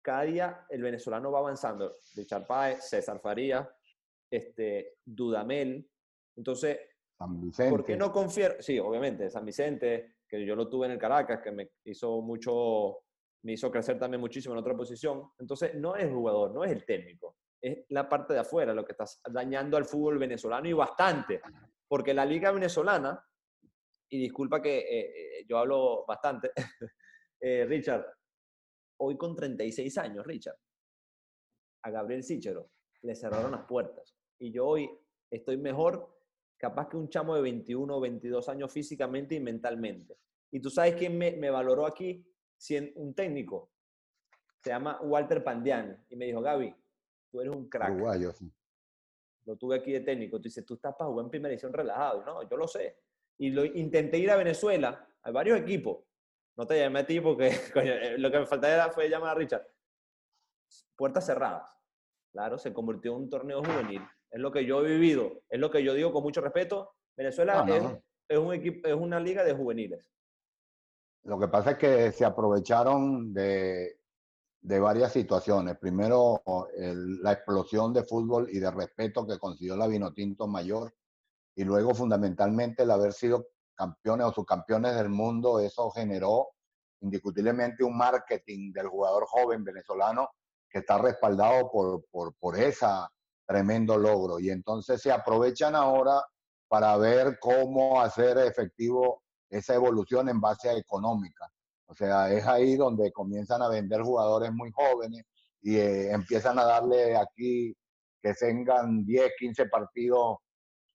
cada día el venezolano va avanzando. Richard Páez, César Faría, este, Dudamel. Entonces, ¿por qué no confiar? Sí, obviamente, San Vicente, que yo lo tuve en el Caracas, que me hizo mucho, me hizo crecer también muchísimo en otra posición. Entonces, no es el jugador, no es el técnico es la parte de afuera lo que está dañando al fútbol venezolano y bastante. Porque la liga venezolana, y disculpa que eh, eh, yo hablo bastante, eh, Richard, hoy con 36 años, Richard, a Gabriel Sichero le cerraron las puertas. Y yo hoy estoy mejor, capaz que un chamo de 21 o 22 años físicamente y mentalmente. Y tú sabes quién me, me valoró aquí, un técnico, se llama Walter Pandiani, y me dijo, Gaby, tú eres un crack. Uruguayo, Lo tuve aquí de técnico. Tú dices, tú estás para jugar en primera edición relajado. No, yo lo sé. Y lo, intenté ir a Venezuela, hay varios equipos. No te llamé a ti porque eh, lo que me faltaba fue llamar a Richard. Puertas cerradas. Claro, se convirtió en un torneo juvenil. Es lo que yo he vivido. Es lo que yo digo con mucho respeto. Venezuela Es, un equipo, es una liga de juveniles. Lo que pasa es que se aprovecharon de, de varias situaciones. Primero, la explosión de fútbol y de respeto que consiguió la Vinotinto Mayor. Y luego, fundamentalmente, el haber sido campeones o subcampeones del mundo, eso generó indiscutiblemente un marketing del jugador joven venezolano que está respaldado por, por, por ese tremendo logro. Y entonces se aprovechan ahora para ver cómo hacer efectivo esa evolución en base económica. O sea, es ahí donde comienzan a vender jugadores muy jóvenes y eh, empiezan a darle aquí que tengan 10, 15 partidos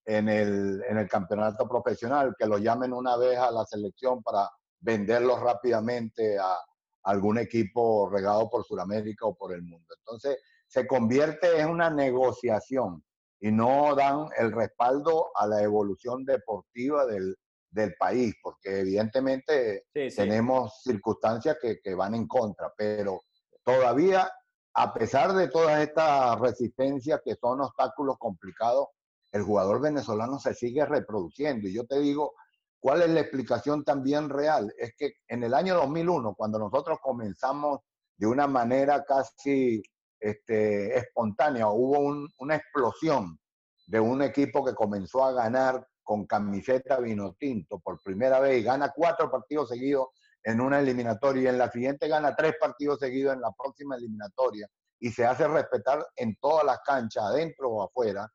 en el, en el campeonato profesional, que lo llamen una vez a la selección para venderlos rápidamente a algún equipo regado por Sudamérica o por el mundo. Entonces, se convierte en una negociación y no dan el respaldo a la evolución deportiva del, del país, porque evidentemente tenemos circunstancias que, que, van en contra, pero todavía, a pesar de todas estas resistencias que son obstáculos complicados, el jugador venezolano se sigue reproduciendo. Y yo te digo, ¿cuál es la explicación también real? Es que en el año 2001, cuando nosotros comenzamos de una manera casi este, espontánea, hubo una explosión de un equipo que comenzó a ganar con camiseta vino tinto por primera vez y gana cuatro partidos seguidos en una eliminatoria. Y en la siguiente gana tres partidos seguidos en la próxima eliminatoria. Y se hace respetar en todas las canchas, adentro o afuera,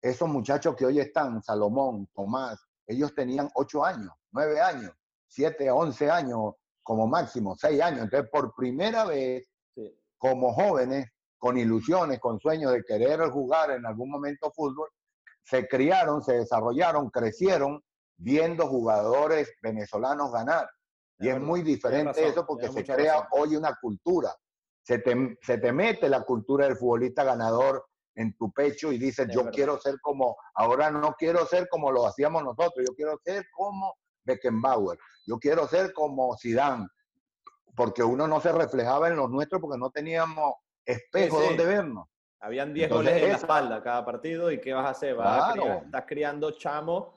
esos muchachos que hoy están, Salomón, Tomás, ellos tenían ocho años, nueve años, siete, once años como máximo, seis años. Entonces, por primera vez, como jóvenes, con ilusiones, con sueños de querer jugar en algún momento fútbol, se criaron, se desarrollaron, crecieron viendo jugadores venezolanos ganar. Y es muy diferente eso porque se crea hoy una cultura. Se te, se te, mete la cultura del futbolista ganador en tu pecho y dices, yo quiero ser como, ahora no quiero ser como lo hacíamos nosotros, yo quiero ser como Beckenbauer, yo quiero ser como Zidane, porque uno no se reflejaba en los nuestros porque no teníamos espejo donde vernos. Habían 10 goles en la espalda cada partido y ¿qué vas a hacer? Vas estás criando chamos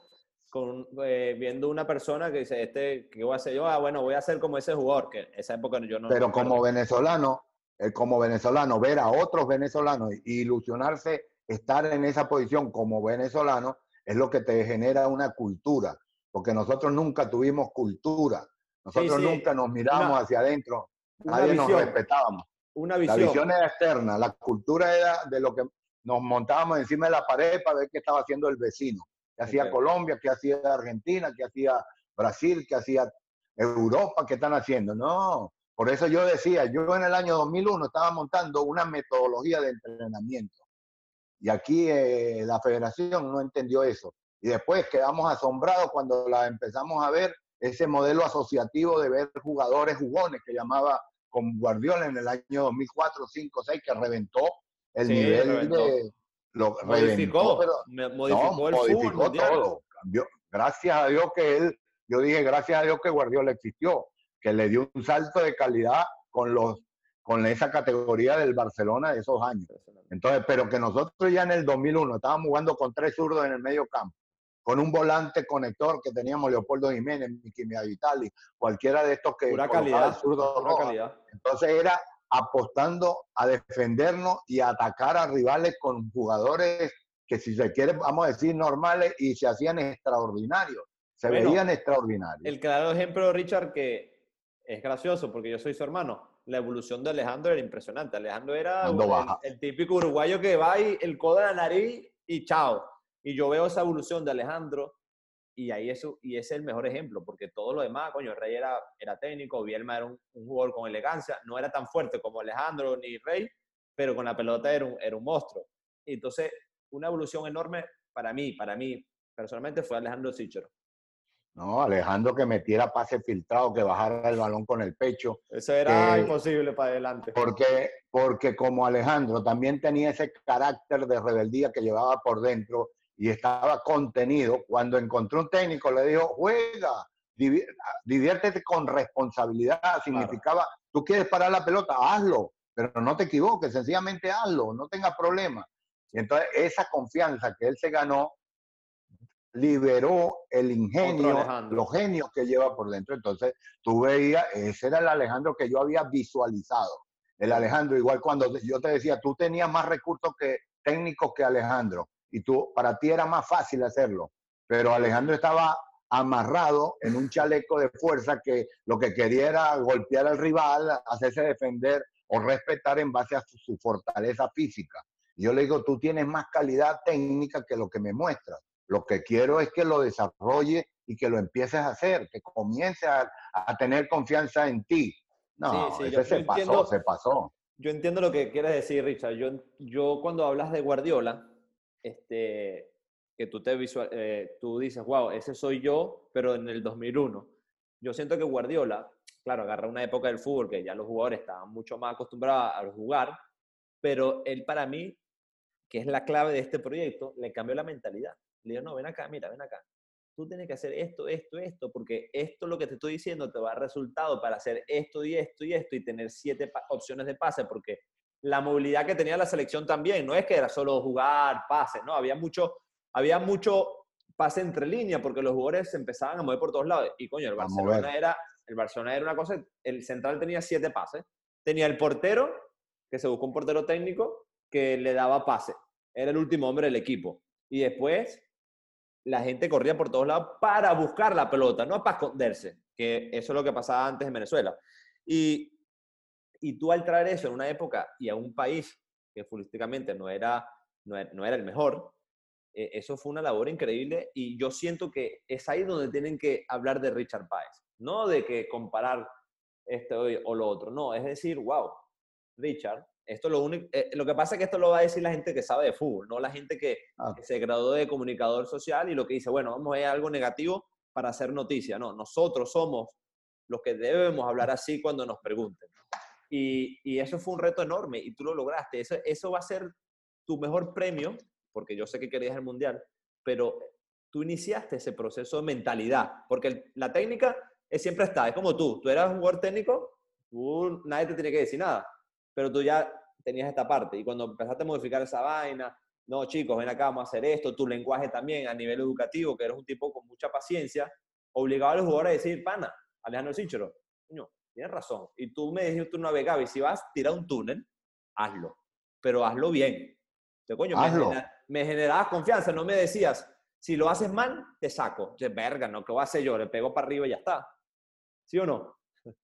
con, eh, viendo una persona que dice, este, ¿qué voy a hacer yo? Ah, bueno, voy a ser como ese jugador, que esa época yo no... Pero como venezolano, eh, como venezolano, ver a otros venezolanos e ilusionarse, estar en esa posición como venezolano, es lo que te genera una cultura, porque nosotros nunca tuvimos cultura, nosotros nunca nos miramos hacia adentro, nadie nos respetábamos. Una visión. La visión era externa, la cultura era de lo que nos montábamos encima de la pared para ver qué estaba haciendo el vecino, qué hacía Colombia, qué hacía Argentina, qué hacía Brasil, qué hacía Europa, qué están haciendo. No, por eso yo decía, yo en el año 2001 estaba montando una metodología de entrenamiento. Y aquí eh, la federación no entendió eso. Y después quedamos asombrados cuando la empezamos a ver, ese modelo asociativo de ver jugadores jugones que llamaba con Guardiola en el año 2004, 5, 6, que reventó el nivel de... Lo modificó, modificó, el modificó todo. gracias a Dios que él, yo dije, gracias a Dios que Guardiola existió, que le dio un salto de calidad con los con esa categoría del Barcelona de esos años. Entonces, pero que nosotros ya en el 2001 estábamos jugando con tres zurdos en el medio campo, con un volante conector que teníamos Leopoldo Jiménez, Miki Vitali, cualquiera de estos que... Pura calidad, Entonces era apostando a defendernos y a atacar a rivales con jugadores que si se quiere, vamos a decir, normales y se hacían extraordinarios. Se veían extraordinarios. El claro ejemplo, Richard, que es gracioso porque yo soy su hermano. La evolución de Alejandro era impresionante. Alejandro era el, el, típico uruguayo que va y el codo de la nariz y chao. Y yo veo esa evolución de Alejandro y ahí eso, y ese es el mejor ejemplo, porque todo lo demás, coño, Rey era, era técnico, Bielma era un, jugador con elegancia, no era tan fuerte como Alejandro ni Rey, pero con la pelota era un, era un monstruo. Y entonces, una evolución enorme para mí, para mí, personalmente, fue Alejandro Sichero. No, Alejandro que metiera pase filtrado, que bajara el balón con el pecho. Eso era imposible para adelante. Porque, porque como Alejandro también tenía ese carácter de rebeldía que llevaba por dentro, y estaba contenido. Cuando encontró un técnico, le dijo, juega, diviértete con responsabilidad. Significaba, tú quieres parar la pelota, hazlo, pero no te equivoques, sencillamente hazlo, no tengas problemas. Y entonces esa confianza que él se ganó liberó el ingenio, los genios que lleva por dentro. Entonces tú veías, ese era el Alejandro que yo había visualizado. El Alejandro, igual cuando yo te decía, tú tenías más recursos que técnicos que Alejandro y tú, para ti era más fácil hacerlo. Pero Alejandro estaba amarrado en un chaleco de fuerza que lo que quería era golpear al rival, hacerse defender o respetar en base a su, fortaleza física. Y yo le digo, tú tienes más calidad técnica que lo que me muestras. Lo que quiero es que lo desarrolle y que lo empieces a hacer, que comiences a, tener confianza en ti. No, se pasó, se pasó. Yo entiendo lo que quieres decir, Richard. Yo, yo cuando hablas de Guardiola, este, que tú, te visual, eh, tú dices, wow, ese soy yo, pero en el 2001. Yo siento que Guardiola, claro, agarra una época del fútbol que ya los jugadores estaban mucho más acostumbrados a jugar, pero él para mí, que es la clave de este proyecto, le cambió la mentalidad. Le dijo, no, ven acá, mira, ven acá. Tú tienes que hacer esto, esto, esto, porque esto lo que te estoy diciendo te va a dar resultado para hacer esto y esto y esto y tener siete opciones de pase, porque la movilidad que tenía la selección también, no es que era solo jugar, pase, no, había mucho, había mucho pase entre líneas porque los jugadores se empezaban a mover por todos lados. Y coño, el Barcelona, era, el Barcelona era una cosa, el central tenía siete pases. Tenía el portero, que se buscó un portero técnico, que le daba pase. Era el último hombre del equipo. Y después la gente corría por todos lados para buscar la pelota, no para esconderse, que eso es lo que pasaba antes en Venezuela. Y, y tú al traer eso en una época y a un país que futbolísticamente no era, no era, no era el mejor, eh, eso fue una labor increíble y yo siento que es ahí donde tienen que hablar de Richard Páez, no de que comparar esto o lo otro, no, es decir, wow, Richard, esto lo único, eh, lo que pasa es que esto lo va a decir la gente que sabe de fútbol, no la gente que, ah. se graduó de comunicador social y lo que dice, bueno, vamos a ver algo negativo para hacer noticia, no, nosotros somos los que debemos hablar así cuando nos pregunten. Y, eso fue un reto enorme y tú lo lograste, eso, eso va a ser tu mejor premio porque yo sé que querías el mundial, pero tú iniciaste ese proceso de mentalidad, porque la técnica es, siempre está, es como tú, tú eras un jugador técnico, tú, nadie te tiene que decir nada, pero tú ya tenías esta parte y cuando empezaste a modificar esa vaina, no chicos, ven acá, vamos a hacer esto, tu lenguaje también a nivel educativo, que eres un tipo con mucha paciencia, obligaba a los jugadores a decir, pana, Alejandro Sichero, no, tienes razón, y tú me dijiste una vez, Gaby, si vas a tirar un túnel, hazlo, pero hazlo bien. Entonces, coño, hazlo me generabas confianza, no me decías, si lo haces mal, te saco. De verga, no, ¿qué voy a hacer yo? Le pego para arriba y ya está. ¿Sí o no?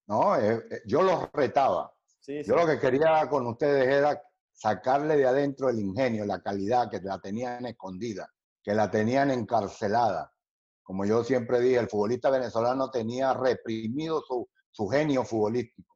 No, eh, eh, yo los retaba. Yo lo que quería con ustedes era sacarle de adentro el ingenio, la calidad que la tenían escondida, que la tenían encarcelada. Como yo siempre dije, el futbolista venezolano tenía reprimido su, su genio futbolístico.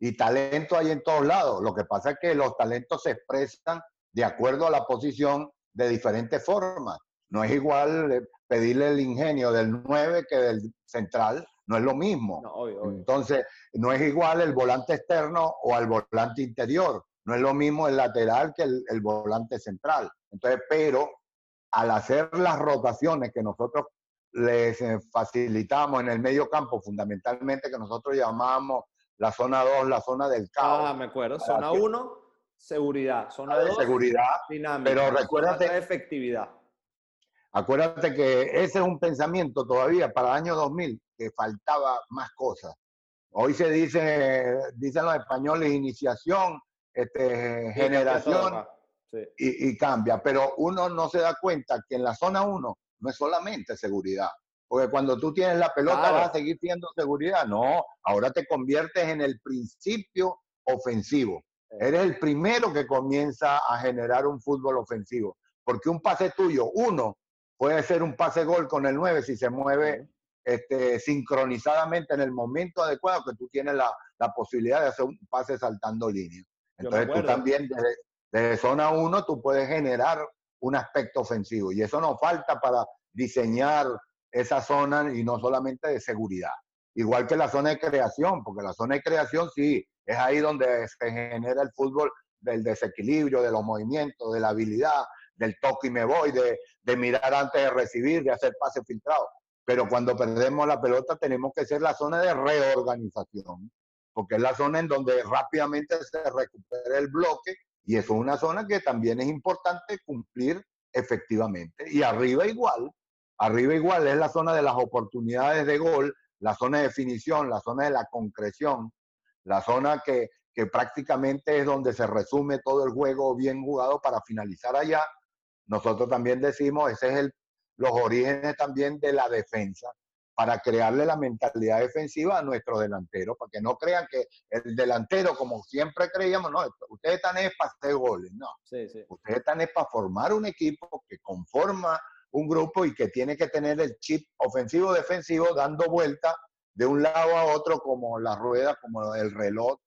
Y talento hay en todos lados. Lo que pasa es que los talentos se expresan de acuerdo a la posición de diferentes formas. No es igual eh, pedirle el ingenio del 9 que del central, no es lo mismo. Entonces, no es igual el volante externo o al volante interior. No es lo mismo el lateral que el, el volante central. Entonces, pero al hacer las rotaciones que nosotros les eh, facilitamos en el medio campo, fundamentalmente que nosotros llamamos la zona 2, la zona del caos. Ah, me acuerdo. Zona 1, seguridad. Zona de seguridad, dinámica. Pero recuérdate. efectividad. Acuérdate que ese es un pensamiento todavía para el año 2000, que faltaba más cosas. Hoy se dice, dicen los españoles, iniciación, este, generación, y, y, cambia. Pero uno no se da cuenta que en la zona 1 no es solamente seguridad. Porque cuando tú tienes la pelota vas a seguir siendo seguridad. No, ahora te conviertes en el principio ofensivo. Eres el primero que comienza a generar un fútbol ofensivo. Porque un pase tuyo, uno, puede ser un pase gol con el 9 si se mueve este, sincronizadamente en el momento adecuado que tú tienes la, posibilidad de hacer un pase saltando línea. Entonces tú también desde, desde zona 1 tú puedes generar un aspecto ofensivo y eso nos falta para diseñar esa zona y no solamente de seguridad. Igual que la zona de creación, porque la zona de creación sí, es ahí donde se genera el fútbol del desequilibrio, de los movimientos, de la habilidad, del toque y me voy, de, mirar antes de recibir, de hacer pase filtrado. Pero cuando perdemos la pelota tenemos que ser la zona de reorganización, porque es la zona en donde rápidamente se recupera el bloque y eso es una zona que también es importante cumplir efectivamente. Y arriba igual, arriba igual es la zona de las oportunidades de gol, la zona de definición, la zona de la concreción, la zona que, prácticamente es donde se resume todo el juego bien jugado para finalizar allá. Nosotros también decimos, ese es el, los orígenes también de la defensa, para crearle la mentalidad defensiva a nuestro delantero, para que no crean que el delantero, como siempre creíamos, no, ustedes están es para hacer goles, no. Ustedes están es para formar un equipo que conforma un grupo y que tiene que tener el chip ofensivo-defensivo dando vuelta de un lado a otro como la rueda, como el reloj,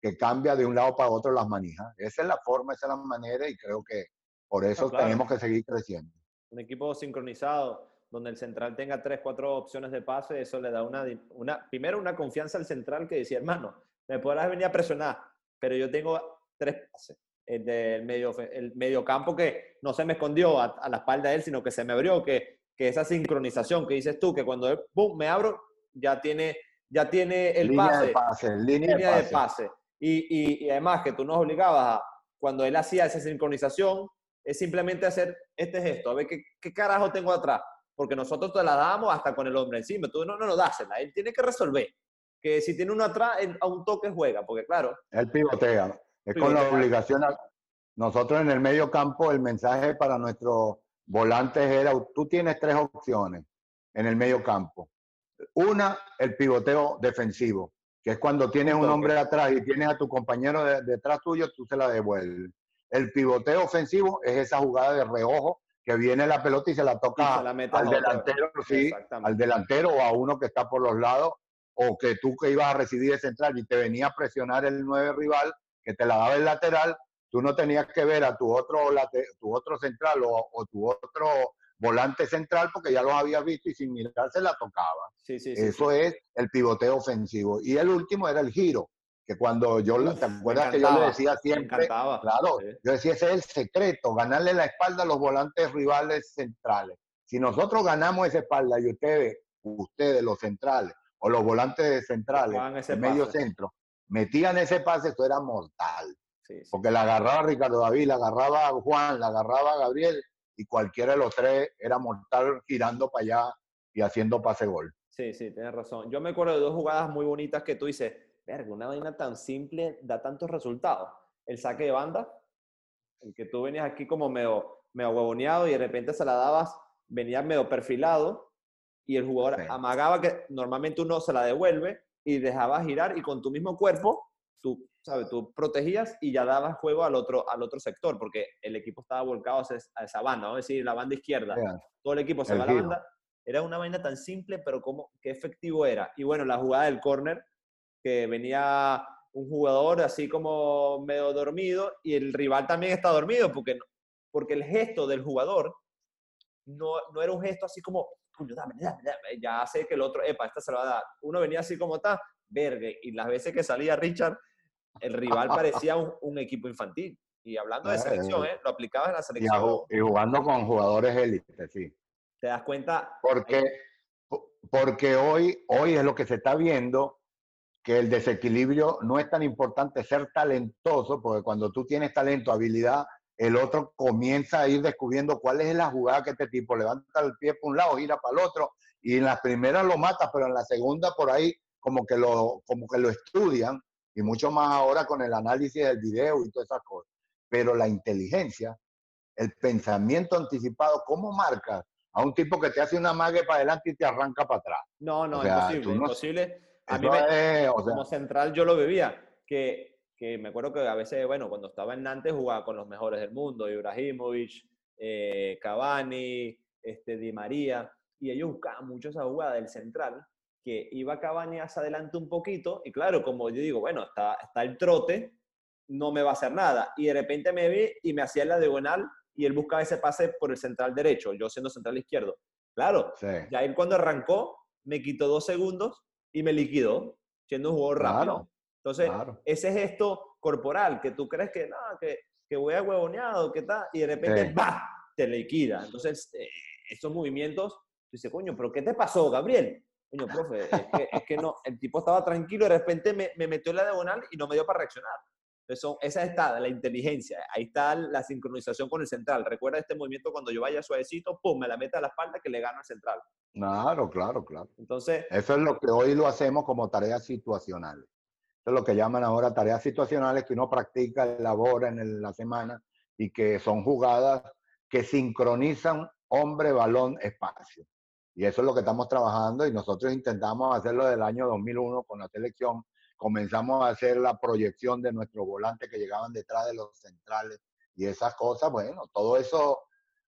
que cambia de un lado para otro las manijas. Esa es la forma, esa es la manera y creo que por eso tenemos que seguir creciendo. Un equipo sincronizado, donde el central tenga tres, cuatro opciones de pase, eso le da una, una primero una confianza al central que decía, hermano, me podrás venir a presionar, pero yo tengo tres pases. El del medio, el medio campo que no se me escondió a, la espalda de él, sino que se me abrió, que, que esa sincronización que dices tú, que cuando él, me abro, ya tiene, ya tiene el línea pase. De pase línea, de pase. Y, y, además que tú nos obligabas a, cuando él hacía esa sincronización, es simplemente hacer este gesto, a ver qué, qué carajo tengo atrás, porque nosotros te la damos hasta con el hombre encima, tú no, no lo das, él tiene que resolver que si tiene uno atrás, a un toque juega, porque claro. Él pivotea. Es con la obligación. nosotros en el medio campo, el mensaje para nuestros volantes era, tú tienes tres opciones en el medio campo. Una, el pivoteo defensivo, que es cuando tienes un hombre atrás y tienes a tu compañero detrás tuyo, tú se la devuelves. El pivoteo ofensivo es esa jugada de reojo que viene la pelota y se la toca al delantero, sí, al delantero o a uno que está por los lados o que tú que ibas a recibir el central y te venía a presionar el nueve rival, que te la daba el lateral, tú no tenías que ver a tu otro, tu otro central o, tu otro volante central porque ya los habías visto y sin mirarse la tocaba. Sí, sí, Eso es el pivoteo ofensivo. Y el último era el giro, que cuando yo, ¿te acuerdas que yo le decía siempre? Claro, yo decía, ese es el secreto, ganarle la espalda a los volantes rivales centrales. Si nosotros ganamos esa espalda y ustedes, ustedes los centrales, o los volantes centrales, el medio centro, metían ese pase, esto era mortal. Porque la agarraba Ricardo David, la agarraba Juan, la agarraba Gabriel, y cualquiera de los tres era mortal girando para allá y haciendo pase gol. Sí, sí, tienes razón. Yo me acuerdo de dos jugadas muy bonitas que tú dices, verga, una vaina tan simple da tantos resultados. El saque de banda, el que tú venías aquí como medio, medio huevoneado y de repente se la dabas, venía medio perfilado y el jugador amagaba que normalmente uno se la devuelve y dejaba girar y con tu mismo cuerpo tú, ¿sabes? tú protegías y ya dabas juego al otro, al otro sector porque el equipo estaba volcado a esa banda, vamos a decir, la banda izquierda. Todo el equipo se va a la banda. Era una vaina tan simple, pero cómo, qué efectivo era. Y bueno, la jugada del córner, que venía un jugador así como medio dormido y el rival también está dormido porque, porque el gesto del jugador no, no era un gesto así como ya sé que el otro, epa, esta se la va a dar. Uno venía así como está, vergue, y las veces que salía Richard, el rival parecía un, equipo infantil. Y hablando de selección, ¿eh? lo aplicaba en la selección. Y, jugando con jugadores élites, sí. ¿Te das cuenta? Porque, porque hoy, hoy es lo que se está viendo, que el desequilibrio no es tan importante ser talentoso, porque cuando tú tienes talento, habilidad, el otro comienza a ir descubriendo cuál es la jugada que este tipo levanta el pie por un lado, gira para el otro, y en las primeras lo mata, pero en la segunda por ahí como que lo, como que lo estudian, y mucho más ahora con el análisis del video y todas esas cosas. Pero la inteligencia, el pensamiento anticipado, ¿cómo marcas a un tipo que te hace una mague para adelante y te arranca para atrás? No, no, imposible, imposible. A mí como central yo lo bebía, que que me acuerdo que a veces, bueno, cuando estaba en Nantes jugaba con los mejores del mundo, Ibrahimovic, eh, Cavani, este, Di María, y ellos buscaban mucho esa jugada del central, que iba Cavani hacia adelante un poquito, y claro, como yo digo, bueno, está, está el trote, no me va a hacer nada, y de repente me vi y me hacía la diagonal, y él buscaba ese pase por el central derecho, yo siendo central izquierdo. Claro, ya él cuando arrancó, me quitó dos segundos y me liquidó, siendo un jugador rápido. Entonces, ese gesto corporal que tú crees que, no, que, que voy a huevoneado, que tal, y de repente, ¡bah! te liquida. Entonces, eh, esos movimientos, tú dices, coño, ¿pero qué te pasó, Gabriel? Coño, profe, es que, no, el tipo estaba tranquilo, de repente me, me metió en la diagonal y no me dio para reaccionar. Entonces, esa está la inteligencia, ahí está la sincronización con el central. Recuerda este movimiento cuando yo vaya suavecito, pum, me la mete a la espalda que le gano al central. Claro, claro, claro. Entonces, eso es lo que hoy lo hacemos como tarea situacional es lo que llaman ahora tareas situacionales que uno practica, elabora en la semana y que son jugadas que sincronizan hombre, balón, espacio. Y eso es lo que estamos trabajando y nosotros intentamos hacerlo del año 2001 con la selección. Comenzamos a hacer la proyección de nuestros volantes que llegaban detrás de los centrales y esas cosas. Bueno, todo eso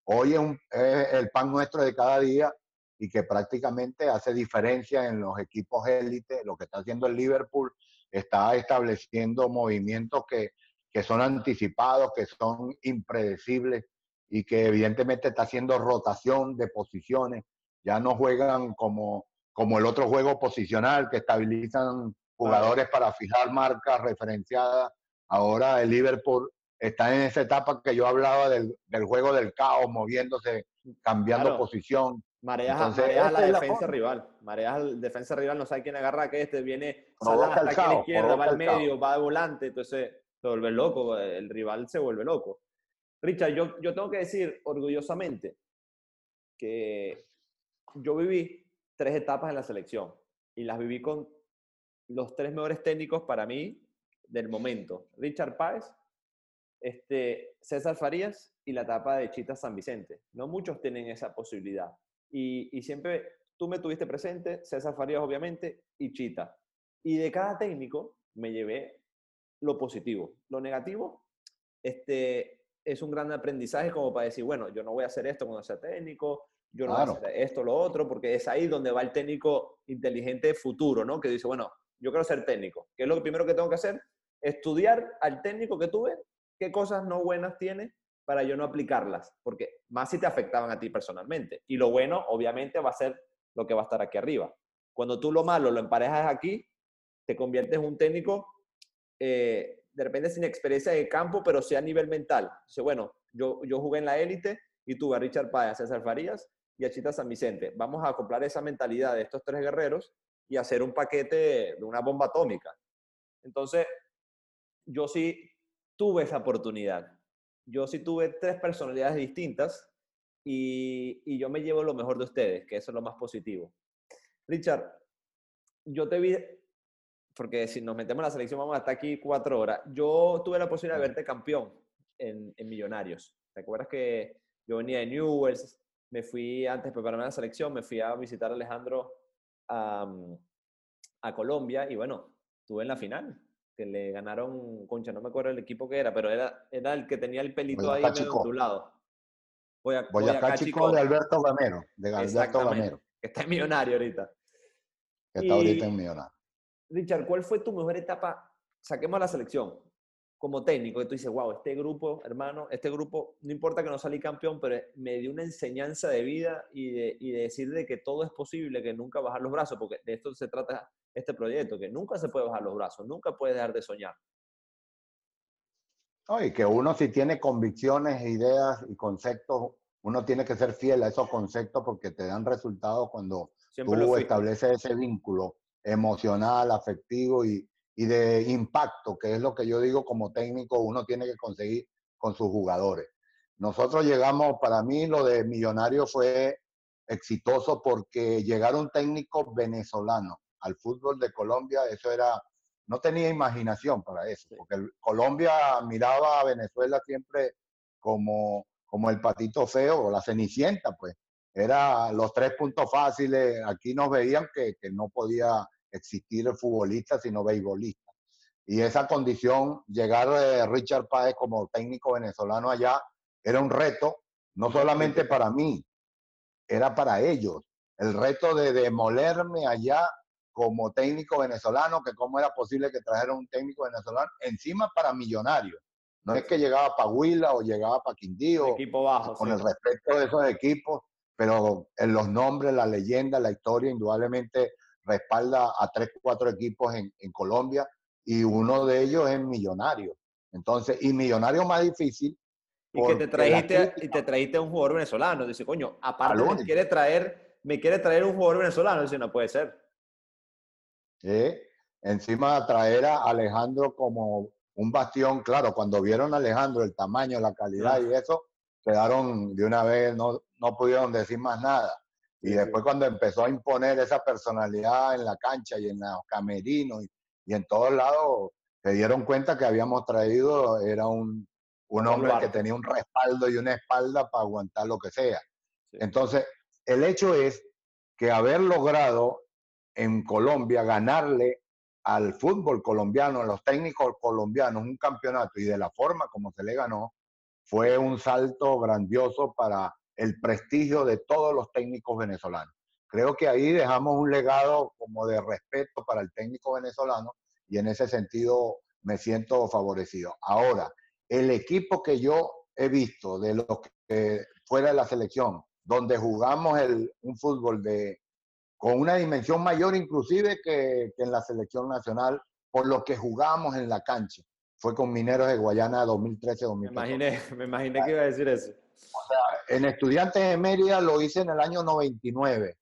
hoy es el pan nuestro de cada día y que prácticamente hace diferencia en los equipos élite, lo que está haciendo el Liverpool está estableciendo movimientos que, que son anticipados, que son impredecibles y que evidentemente está haciendo rotación de posiciones. Ya no juegan como, como el otro juego posicional, que estabilizan jugadores para fijar marcas referenciadas. Ahora el Liverpool está en esa etapa que yo hablaba del, del juego del caos, moviéndose, cambiando posición. Mareas, a la defensa rival. Mareas al defensa rival, no sabe quién agarra que este, viene Salah hasta aquí a la izquierda, va al medio, va de volante, entonces se vuelve loco, el rival se vuelve loco. Richard, yo, yo tengo que decir orgullosamente que yo viví tres etapas en la selección y las viví con los tres mejores técnicos para mí del momento. Richard Páez, este, César Farías y la etapa de Chita San Vicente. No muchos tienen esa posibilidad. Y, y siempre tú me tuviste presente, César Farías obviamente, y Chita. Y de cada técnico me llevé lo positivo. Lo negativo, este, es un gran aprendizaje como para decir, bueno, yo no voy a hacer esto cuando sea técnico, yo no voy a hacer esto, lo otro, porque es ahí donde va el técnico inteligente futuro, ¿no? Que dice, bueno, yo quiero ser técnico. ¿Qué es lo primero que tengo que hacer? Estudiar al técnico que tuve, qué cosas no buenas tiene para yo no aplicarlas, porque más si te afectaban a ti personalmente. Y lo bueno, obviamente, va a ser lo que va a estar aquí arriba. Cuando tú lo malo lo emparejas aquí, te conviertes en un técnico eh, de repente sin experiencia de campo, pero sí a nivel mental. Dice, bueno, yo, yo jugué en la élite y tuve a Richard Páez, a César Farías y a Chita San Vicente. Vamos a acoplar esa mentalidad de estos tres guerreros y hacer un paquete de una bomba atómica. Entonces, yo sí tuve esa oportunidad. Yo sí tuve tres personalidades distintas y, y yo me llevo lo mejor de ustedes, que eso es lo más positivo. Richard, yo te vi porque si nos metemos en la selección vamos a estar aquí cuatro horas. Yo tuve la posibilidad de verte campeón en, en Millonarios. ¿Te acuerdas que yo venía de Newells? Me fui antes de prepararme la selección, me fui a visitar a Alejandro a, a Colombia y bueno, estuve en la final, que le ganaron, concha, no me acuerdo el equipo que era, pero era, era el que tenía el pelito ahí medio ondulado. Voy a, voy acá, chico, de Alberto Gamero, de Alberto Gamero. Que está en Millonario ahorita. Que está ahorita en Millonario. Richard, ¿cuál fue tu mejor etapa? Saquemos la selección como técnico, que tú dices, wow, este grupo, hermano, este grupo, no importa que no salí campeón, pero me dio una enseñanza de vida y de, y de decir de que todo es posible, que nunca bajar los brazos, porque de esto se trata este proyecto, que nunca se puede bajar los brazos, nunca puedes dejar de soñar. y que uno si tiene convicciones, ideas y conceptos, uno tiene que ser fiel a esos conceptos porque te dan resultados cuando tú estableces ese vínculo emocional, afectivo y, de impacto, que es lo que yo digo como técnico, uno tiene que conseguir con sus jugadores. Nosotros llegamos, para mí lo de Millonario fue exitoso porque llegar un técnico venezolano al fútbol de Colombia, eso era, no tenía imaginación para eso, porque Colombia miraba a Venezuela siempre como, como el patito feo o la cenicienta, pues. Era los tres puntos fáciles, aquí nos veían que, que no podía existir el futbolista, sino beisbolista. Y esa condición, llegar de Richard Páez como técnico venezolano allá, era un reto, no solamente para mí, era para ellos. El reto de demolerme allá como técnico venezolano, que cómo era posible que trajeran un técnico venezolano, encima para millonarios. No es que llegaba para Huila o llegaba para Quindío, equipo bajo, con el respeto de esos equipos, pero en los nombres, la leyenda, la historia, indudablemente respalda a tres, cuatro equipos en, en Colombia y uno de ellos es Millonario. Entonces, y Millonario más difícil. Y que te trajiste, y te trajiste un jugador venezolano. Dice, coño, aparte me quiere traer, me quiere traer un jugador venezolano. Dice, no puede ser. Sí. Encima traer a Alejandro como un bastión, claro, cuando vieron a Alejandro el tamaño, la calidad y eso, quedaron de una vez, no, no pudieron decir más nada. Y después cuando empezó a imponer esa personalidad en la cancha y en los camerinos y, en todos lados, se dieron cuenta que habíamos traído, era un, un hombre que tenía un respaldo y una espalda para aguantar lo que sea. Entonces, el hecho es que haber logrado en Colombia ganarle al fútbol colombiano, a los técnicos colombianos, un campeonato y de la forma como se le ganó, fue un salto grandioso para el prestigio de todos los técnicos venezolanos. Creo que ahí dejamos un legado como de respeto para el técnico venezolano y en ese sentido me siento favorecido. Ahora, el equipo que yo he visto de los que fuera de la selección, donde jugamos el, un fútbol de, con una dimensión mayor inclusive que, en la selección nacional, por lo que jugamos en la cancha. Fue con Mineros de Guayana 2013-2014. Me imaginé, me imaginé que iba a decir eso. En Estudiantes de Mérida lo hice en el año 99,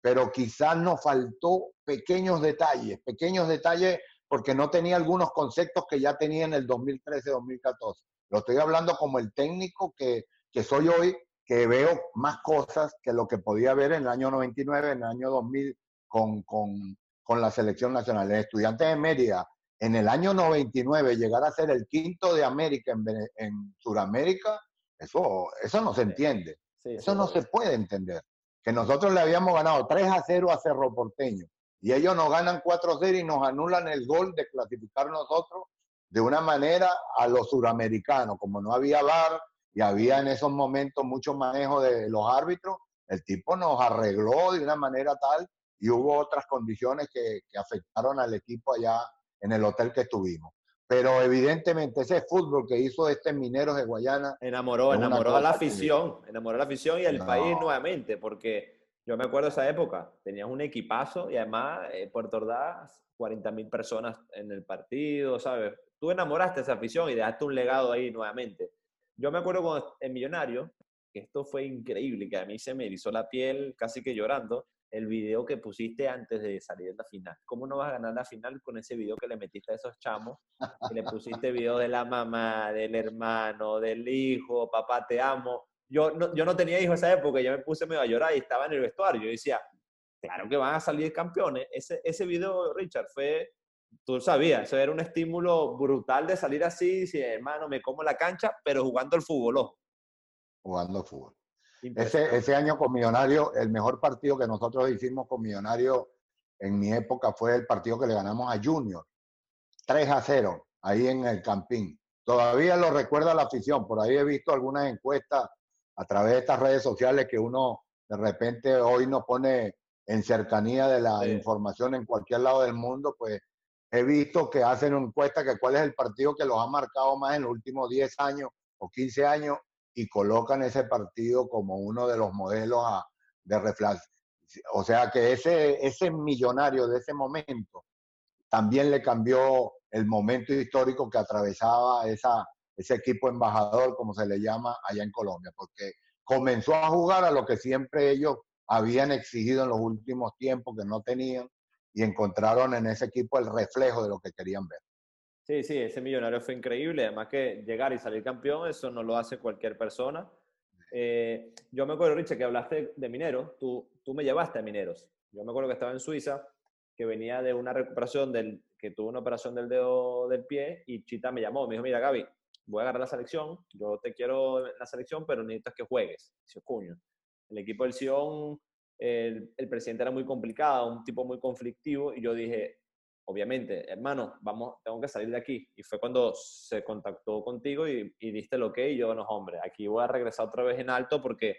pero quizás nos faltó pequeños detalles, pequeños detalles porque no tenía algunos conceptos que ya tenía en el 2013-2014. Lo estoy hablando como el técnico que, que soy hoy, que veo más cosas que lo que podía ver en el año 99, en el año 2000 con, con, con la selección nacional. El estudiante de Mérida, en el año 99, llegar a ser el quinto de América en, en Sudamérica, eso, eso no se entiende. eso no se puede entender. Que nosotros le habíamos ganado 3 a 0 a Cerro Porteño y ellos nos ganan 4 a 0 y nos anulan el gol de clasificar nosotros de una manera a los suramericanos. Como no había VAR, y había en esos momentos mucho manejo de los árbitros, el tipo nos arregló de una manera tal y hubo otras condiciones que, afectaron al equipo allá en el hotel que estuvimos. Pero evidentemente ese fútbol que hizo este Mineros de Guayana... Enamoró, enamoró a la afición, enamoró a la afición y al país nuevamente, porque yo me acuerdo de esa época, tenías un equipazo y además eh, Puerto Ordaz, 40 mil personas en el partido, ¿sabes? Tú enamoraste a esa afición y dejaste un legado ahí nuevamente. Yo me acuerdo cuando en Millonario, que esto fue increíble, que a mí se me erizó la piel casi que llorando, el video que pusiste antes de salir en la final. ¿Cómo no vas a ganar la final con ese video que le metiste a esos chamos? Que le pusiste video de la mamá, del hermano, del hijo, papá te amo. Yo no, yo no tenía hijos esa época, yo me puse medio a llorar y estaba en el vestuario. Yo decía, claro que van a salir campeones. Ese, ese video, Richard, fue tú sabías, eso era un estímulo brutal de salir así, si hermano, me como la cancha, pero jugando el fútbol. Jugando fútbol. Ese, ese año con Millonario, el mejor partido que nosotros hicimos con Millonario en mi época fue el partido que le ganamos a Junior. 3 a 0, ahí en el Campín. Todavía lo recuerda la afición, por ahí he visto algunas encuestas a través de estas redes sociales que uno de repente hoy nos pone en cercanía de la información en cualquier lado del mundo, pues he visto que hacen una encuesta que cuál es el partido que los ha marcado más en los últimos 10 años o 15 años y colocan ese partido como uno de los modelos de reflejo. O sea que ese, ese millonario de ese momento también le cambió el momento histórico que atravesaba esa, ese equipo embajador, como se le llama allá en Colombia, porque comenzó a jugar a lo que siempre ellos habían exigido en los últimos tiempos que no tenían, y encontraron en ese equipo el reflejo de lo que querían ver. Sí, sí, ese millonario fue increíble. Además que llegar y salir campeón, eso no lo hace cualquier persona. Eh, yo me acuerdo, Richard, que hablaste de mineros. Tú, tú me llevaste a mineros. Yo me acuerdo que estaba en Suiza, que venía de una recuperación del, que tuvo una operación del dedo del pie y Chita me llamó. Me dijo, mira, Gaby, voy a agarrar la selección. Yo te quiero la selección, pero necesitas que juegues. Dice, cuño. El equipo del Sion el, presidente era muy complicado, un tipo muy conflictivo, y yo dije, obviamente, hermano, vamos, tengo que salir de aquí. Y fue cuando se contactó contigo y, diste lo que y yo, no, hombre, aquí voy a regresar otra vez en alto porque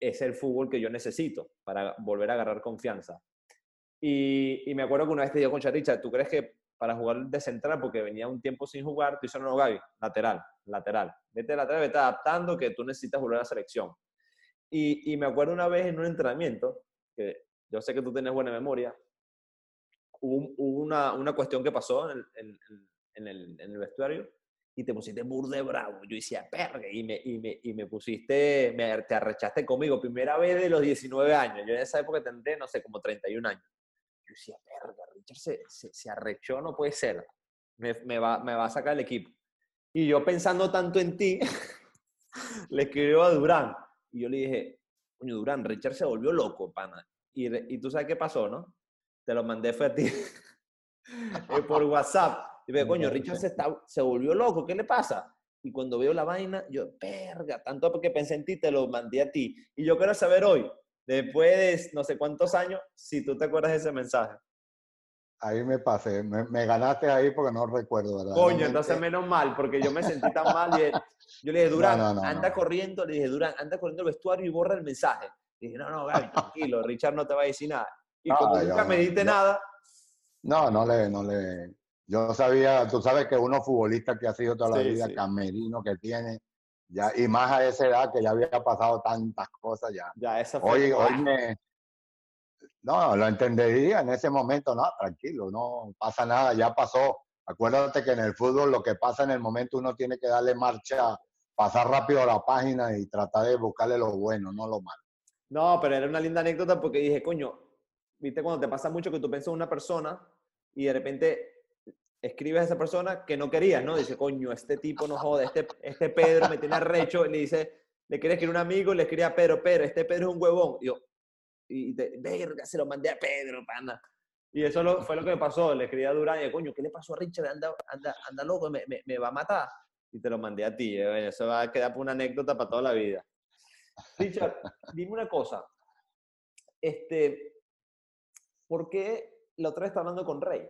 es el fútbol que yo necesito para volver a agarrar confianza. Y, me acuerdo que una vez te dijo con Charicha, ¿tú crees que para jugar de central, porque venía un tiempo sin jugar, tú dices, no, Gaby, lateral, lateral. Vete lateral, vete adaptando que tú necesitas volver a la selección. Y, me acuerdo una vez en un entrenamiento, que yo sé que tú tienes buena memoria, hubo, una, una, cuestión que pasó en el, en, el, en el, vestuario y te pusiste burde bravo. Yo decía, perga, y me, y me, y me pusiste, me, te arrechaste conmigo, primera vez de los 19 años. Yo en esa época tendré, no sé, como 31 años. Yo decía, perga, Richard se, se, se arrechó, no puede ser. Me, me, va, me va a sacar el equipo. Y yo pensando tanto en ti, le escribió a Durán y yo le dije, coño, Durán, Richard se volvió loco, pana. Y, y tú sabes qué pasó, ¿no? Te lo mandé fue a ti eh, por WhatsApp. Y dije, coño, Richard se, está, se volvió loco, ¿qué le pasa? Y cuando veo la vaina, yo, perga, tanto porque pensé en ti, te lo mandé a ti. Y yo quiero saber hoy, después de no sé cuántos años, si tú te acuerdas de ese mensaje. Ahí me pasé, me, ganaste ahí porque no recuerdo, ¿verdad? Coño, entonces menos mal, porque yo me sentí tan mal. Y yo le dije, Durán, anda corriendo, le dije, Durán, anda corriendo el vestuario y borra el mensaje. Le dije, no, no, Gaby, tranquilo, Richard no te va a decir nada. Y como nunca me diste nada. No, no le, no le. Yo sabía, tú sabes que uno futbolista que ha sido toda la vida, camerino que tiene, Ya, y más a esa edad que ya había pasado tantas cosas ya. Ya, esa fue. Hoy, hoy me, no, lo entendería en ese momento, no, tranquilo, no pasa nada, ya pasó. Acuérdate que en el fútbol lo que pasa en el momento uno tiene que darle marcha, pasar rápido a la página y tratar de buscarle lo bueno, no lo malo. No, pero era una linda anécdota porque dije, coño, viste cuando te pasa mucho que tú piensas en una persona y de repente escribes a esa persona que no querías, ¿no? Dice, coño, este tipo no jode, este, este Pedro me tiene arrecho, le dice, le quiere escribir a un amigo, le escribe a Pedro, Pedro, este Pedro es un huevón. Y yo, y te, verga, se lo mandé a Pedro, pana. Y eso lo, fue lo que me pasó. Le escribí a Durán y coño, ¿qué le pasó a Richard? Anda, anda, anda loco, me, me, me va a matar. Y te lo mandé a ti. Eh, eso va a quedar por una anécdota para toda la vida. Richard, dime una cosa. Este, ¿Por qué la otra vez estaba hablando con Rey?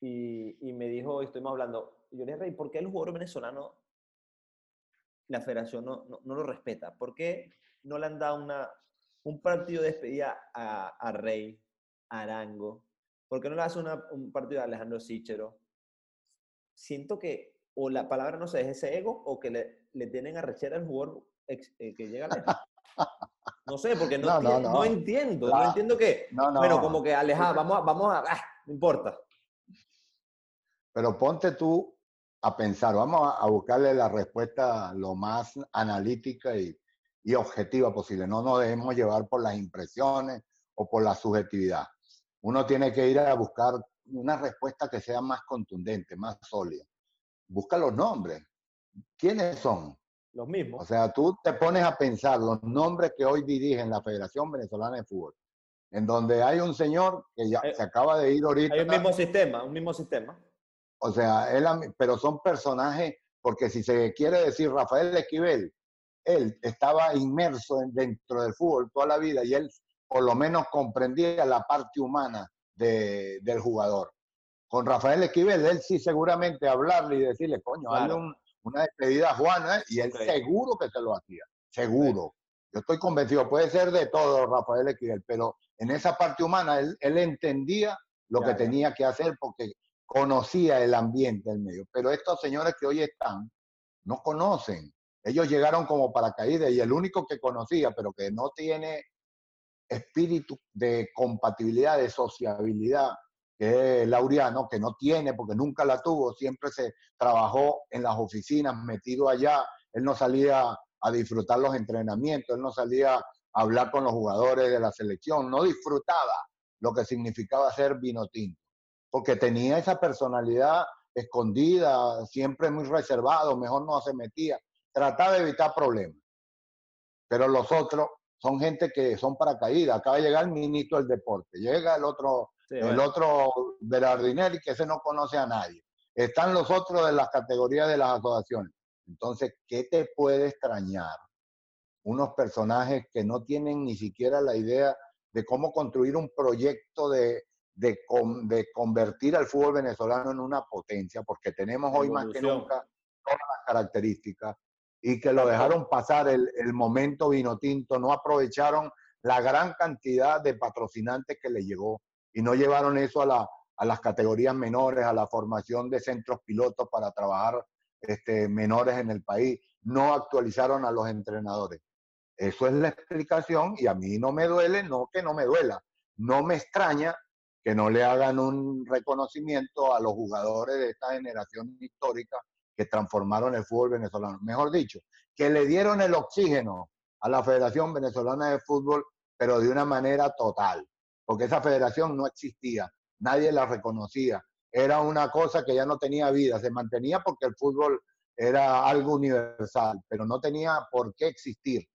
Y, y me dijo, estuvimos hablando, yo le dije, Rey, ¿por qué el jugador venezolano, la federación no, no, no lo respeta? ¿Por qué no le han dado una, un partido de despedida a, a Rey, a Arango? ¿Por qué no le hace una, un partido a Alejandro Sichero? Siento que o la palabra, no sé, es ese ego o que le, le tienen a rechera al jugador ex, eh, que llega lejos. No sé, porque no, No, no, entiendo, no entiendo, no Claro. entiendo que, No, no. bueno, como que alejado, vamos a, vamos a, ah, no importa. Pero ponte tú a pensar, vamos a, buscarle la respuesta lo más analítica y, y objetiva posible. No nos dejemos llevar por las impresiones o por la subjetividad. Uno tiene que ir a buscar una respuesta que sea más contundente, más sólida. Busca los nombres. ¿Quiénes son? Los O mismos. sea, tú te pones a pensar los nombres que hoy dirigen la Federación Venezolana de Fútbol, en donde hay un señor que ya Eh, se acaba de ir ahorita. Hay un mismo sistema, un mismo sistema. O sea, él, pero son personajes, porque si se quiere decir Rafael Esquivel, él estaba inmerso en- dentro del fútbol toda la vida y él por lo menos comprendía la parte humana de- del jugador. Con Rafael Esquivel, él sí seguramente hablarle y decirle, coño, hazle Claro. un- una despedida a Juana, ¿eh? y él seguro que se lo hacía, seguro. Yo estoy convencido, puede ser de todo Rafael Esquivel, pero en esa parte humana él, él entendía lo Ya, que ya. tenía que hacer porque conocía el ambiente del medio. Pero estos señores que hoy están no conocen. Ellos llegaron como paracaídas y el único que conocía, pero que no tiene espíritu de compatibilidad, de sociabilidad, que es Laureano, que no tiene porque nunca la tuvo, siempre se trabajó en las oficinas, metido allá, él no salía a disfrutar los entrenamientos, él no salía a hablar con los jugadores de la selección, no disfrutaba lo que significaba ser vino tinto, porque tenía esa personalidad escondida, siempre muy reservado, mejor no se metía, trataba de evitar problemas. Pero los otros son gente que son paracaídas. Acaba de llegar el ministro del deporte, llega el otro, Sí, el bueno. otro Berardinelli, que ese no conoce a nadie. Están los otros de las categorías de las asociaciones. Entonces, ¿qué te puede extrañar? Unos personajes que no tienen ni siquiera la idea de cómo construir un proyecto de, de, de convertir al fútbol venezolano en una potencia, porque tenemos hoy más que nunca todas las características y que lo dejaron pasar el, el momento vino tinto, no aprovecharon la gran cantidad de patrocinantes que le llegó y no llevaron eso a, la, a las categorías menores, a la formación de centros pilotos para trabajar este, menores en el país, no actualizaron a los entrenadores. Eso es la explicación y a mí no me duele, no que no me duela, no me extraña que no le hagan un reconocimiento a los jugadores de esta generación histórica que transformaron el fútbol venezolano. Mejor dicho, que le dieron el oxígeno a la Federación Venezolana de Fútbol, pero de una manera total, porque esa federación no existía, nadie la reconocía, era una cosa que ya no tenía vida, se mantenía porque el fútbol era algo universal, pero no tenía por qué existir.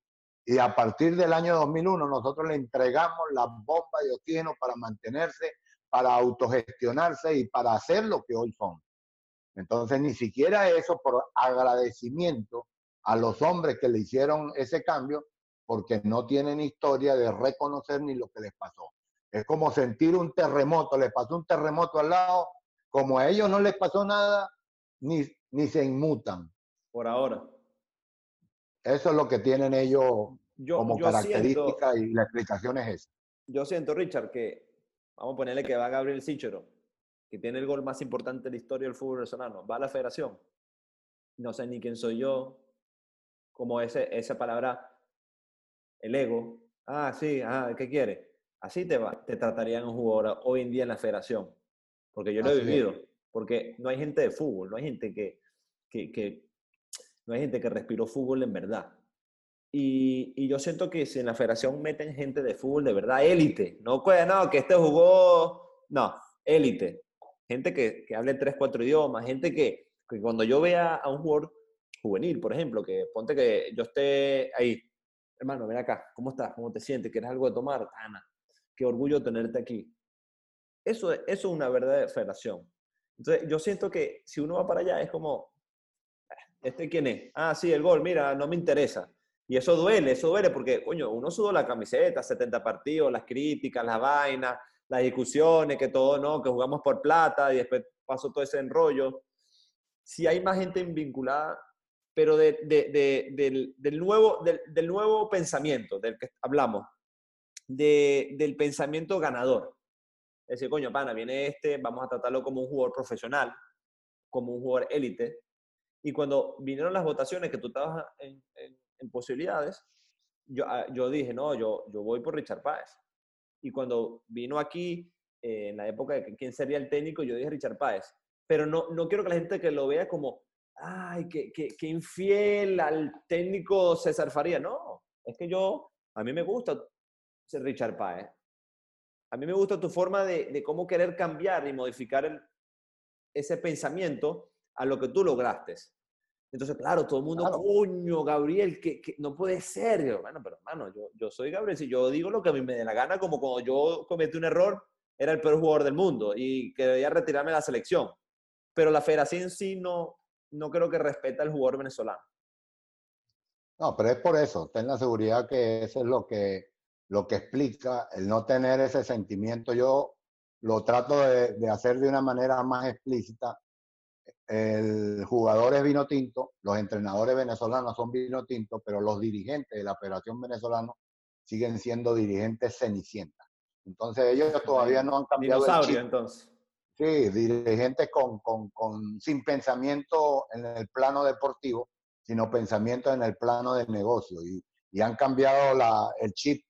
Y a partir del año 2001 nosotros le entregamos la bomba de oxígeno para mantenerse, para autogestionarse y para hacer lo que hoy son. Entonces, ni siquiera eso por agradecimiento a los hombres que le hicieron ese cambio, porque no tienen historia de reconocer ni lo que les pasó. Es como sentir un terremoto, les pasó un terremoto al lado, como a ellos no les pasó nada, ni, ni se inmutan. Por ahora. Eso es lo que tienen ellos Yo, como yo siento, característica y la explicación es esa. yo siento, Richard, que vamos a ponerle que va Gabriel Sichero, que tiene el gol más importante de la historia del fútbol venezolano, va a la federación. No sé ni quién soy yo, como ese, esa palabra, el ego. Ah, sí, ah, ¿qué quiere? Así te, va, te tratarían un jugador hoy en día en la federación. Porque yo lo he vivido. Porque no hay gente de fútbol, no hay gente que, que, que, no hay gente que respiró fútbol en verdad. Y, y, yo siento que si en la federación meten gente de fútbol de verdad, élite, no, no, que este jugó, no, élite. Gente que, que hable tres, cuatro idiomas, gente que, que cuando yo vea a un jugador juvenil, por ejemplo, que ponte que yo esté ahí, hermano, ven acá, ¿cómo estás? ¿Cómo te sientes? ¿Quieres algo de tomar? Ana, qué orgullo tenerte aquí. Eso, eso es una verdadera federación. Entonces, yo siento que si uno va para allá es como, ah, ¿este quién es? Ah, sí, el gol, mira, no me interesa. Y eso duele, eso duele porque, coño, uno sudó la camiseta, 70 partidos, las críticas, las vainas, las discusiones, que todo, ¿no? Que jugamos por plata y después pasó todo ese enrollo. Si hay más gente vinculada, pero de, de, del, del, nuevo, del, del, nuevo pensamiento del que hablamos, del pensamiento ganador. Es decir, coño, pana, viene este, vamos a tratarlo como un jugador profesional, como un jugador élite. Y cuando vinieron las votaciones, que tú estabas en, posibilidades, yo, ah, yo dije, no, yo, yo voy por Richard Páez. Y cuando vino aquí, eh, en la época de quién sería el técnico, yo dije Richard Páez. Pero no, no quiero que la gente que lo vea como, ay, qué, qué, infiel al técnico César Faría. No, es que yo, a mí me gusta Richard Páez a mí me gusta tu forma de, cómo querer cambiar y modificar ese pensamiento a lo que tú lograste. Entonces, claro, todo el mundo, coño, Gabriel, que, no puede ser. Yo, bueno, pero hermano, yo, yo soy Gabriel, si yo digo lo que a mí me dé la gana, como cuando yo cometí un error, era el peor jugador del mundo y quería retirarme de la selección. Pero la federación en sí no, no creo que respeta al jugador venezolano. No, pero es por eso, ten la seguridad que eso es lo que lo que explica el no tener ese sentimiento. Yo lo trato de, hacer de una manera más explícita. El jugador es vino tinto, los entrenadores venezolanos son vino tinto, pero los dirigentes de la Federación Venezolana siguen siendo dirigentes cenicientas. Entonces ellos todavía no han cambiado el chip. entonces. Sí, dirigentes con, con, con, sin pensamiento en el plano deportivo, sino pensamiento en el plano del negocio. Y, y han cambiado la, el chip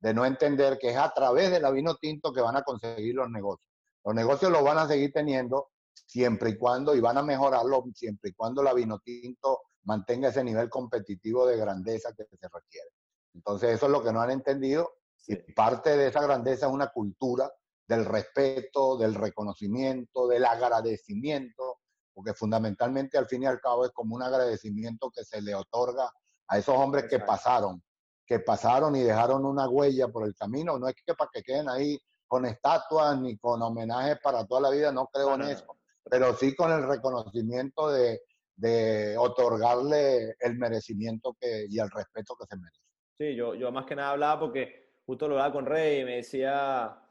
de no entender que es a través de la vino tinto que van a conseguir los negocios. Los negocios los van a seguir teniendo siempre y cuando, y van a mejorarlo siempre y cuando la vino tinto mantenga ese nivel competitivo de grandeza que se requiere. Entonces eso es lo que no han entendido y parte de esa grandeza es una cultura del respeto, del reconocimiento, del agradecimiento, porque fundamentalmente al fin y al cabo es como un agradecimiento que se le otorga a esos hombres que pasaron que pasaron y dejaron una huella por el camino. No es que para que queden ahí con estatuas ni con homenajes para toda la vida, no creo en eso, pero sí con el reconocimiento de, de otorgarle el merecimiento que, y el respeto que se merece. Sí, yo, yo más que nada hablaba porque justo lo hablaba con Rey y me decía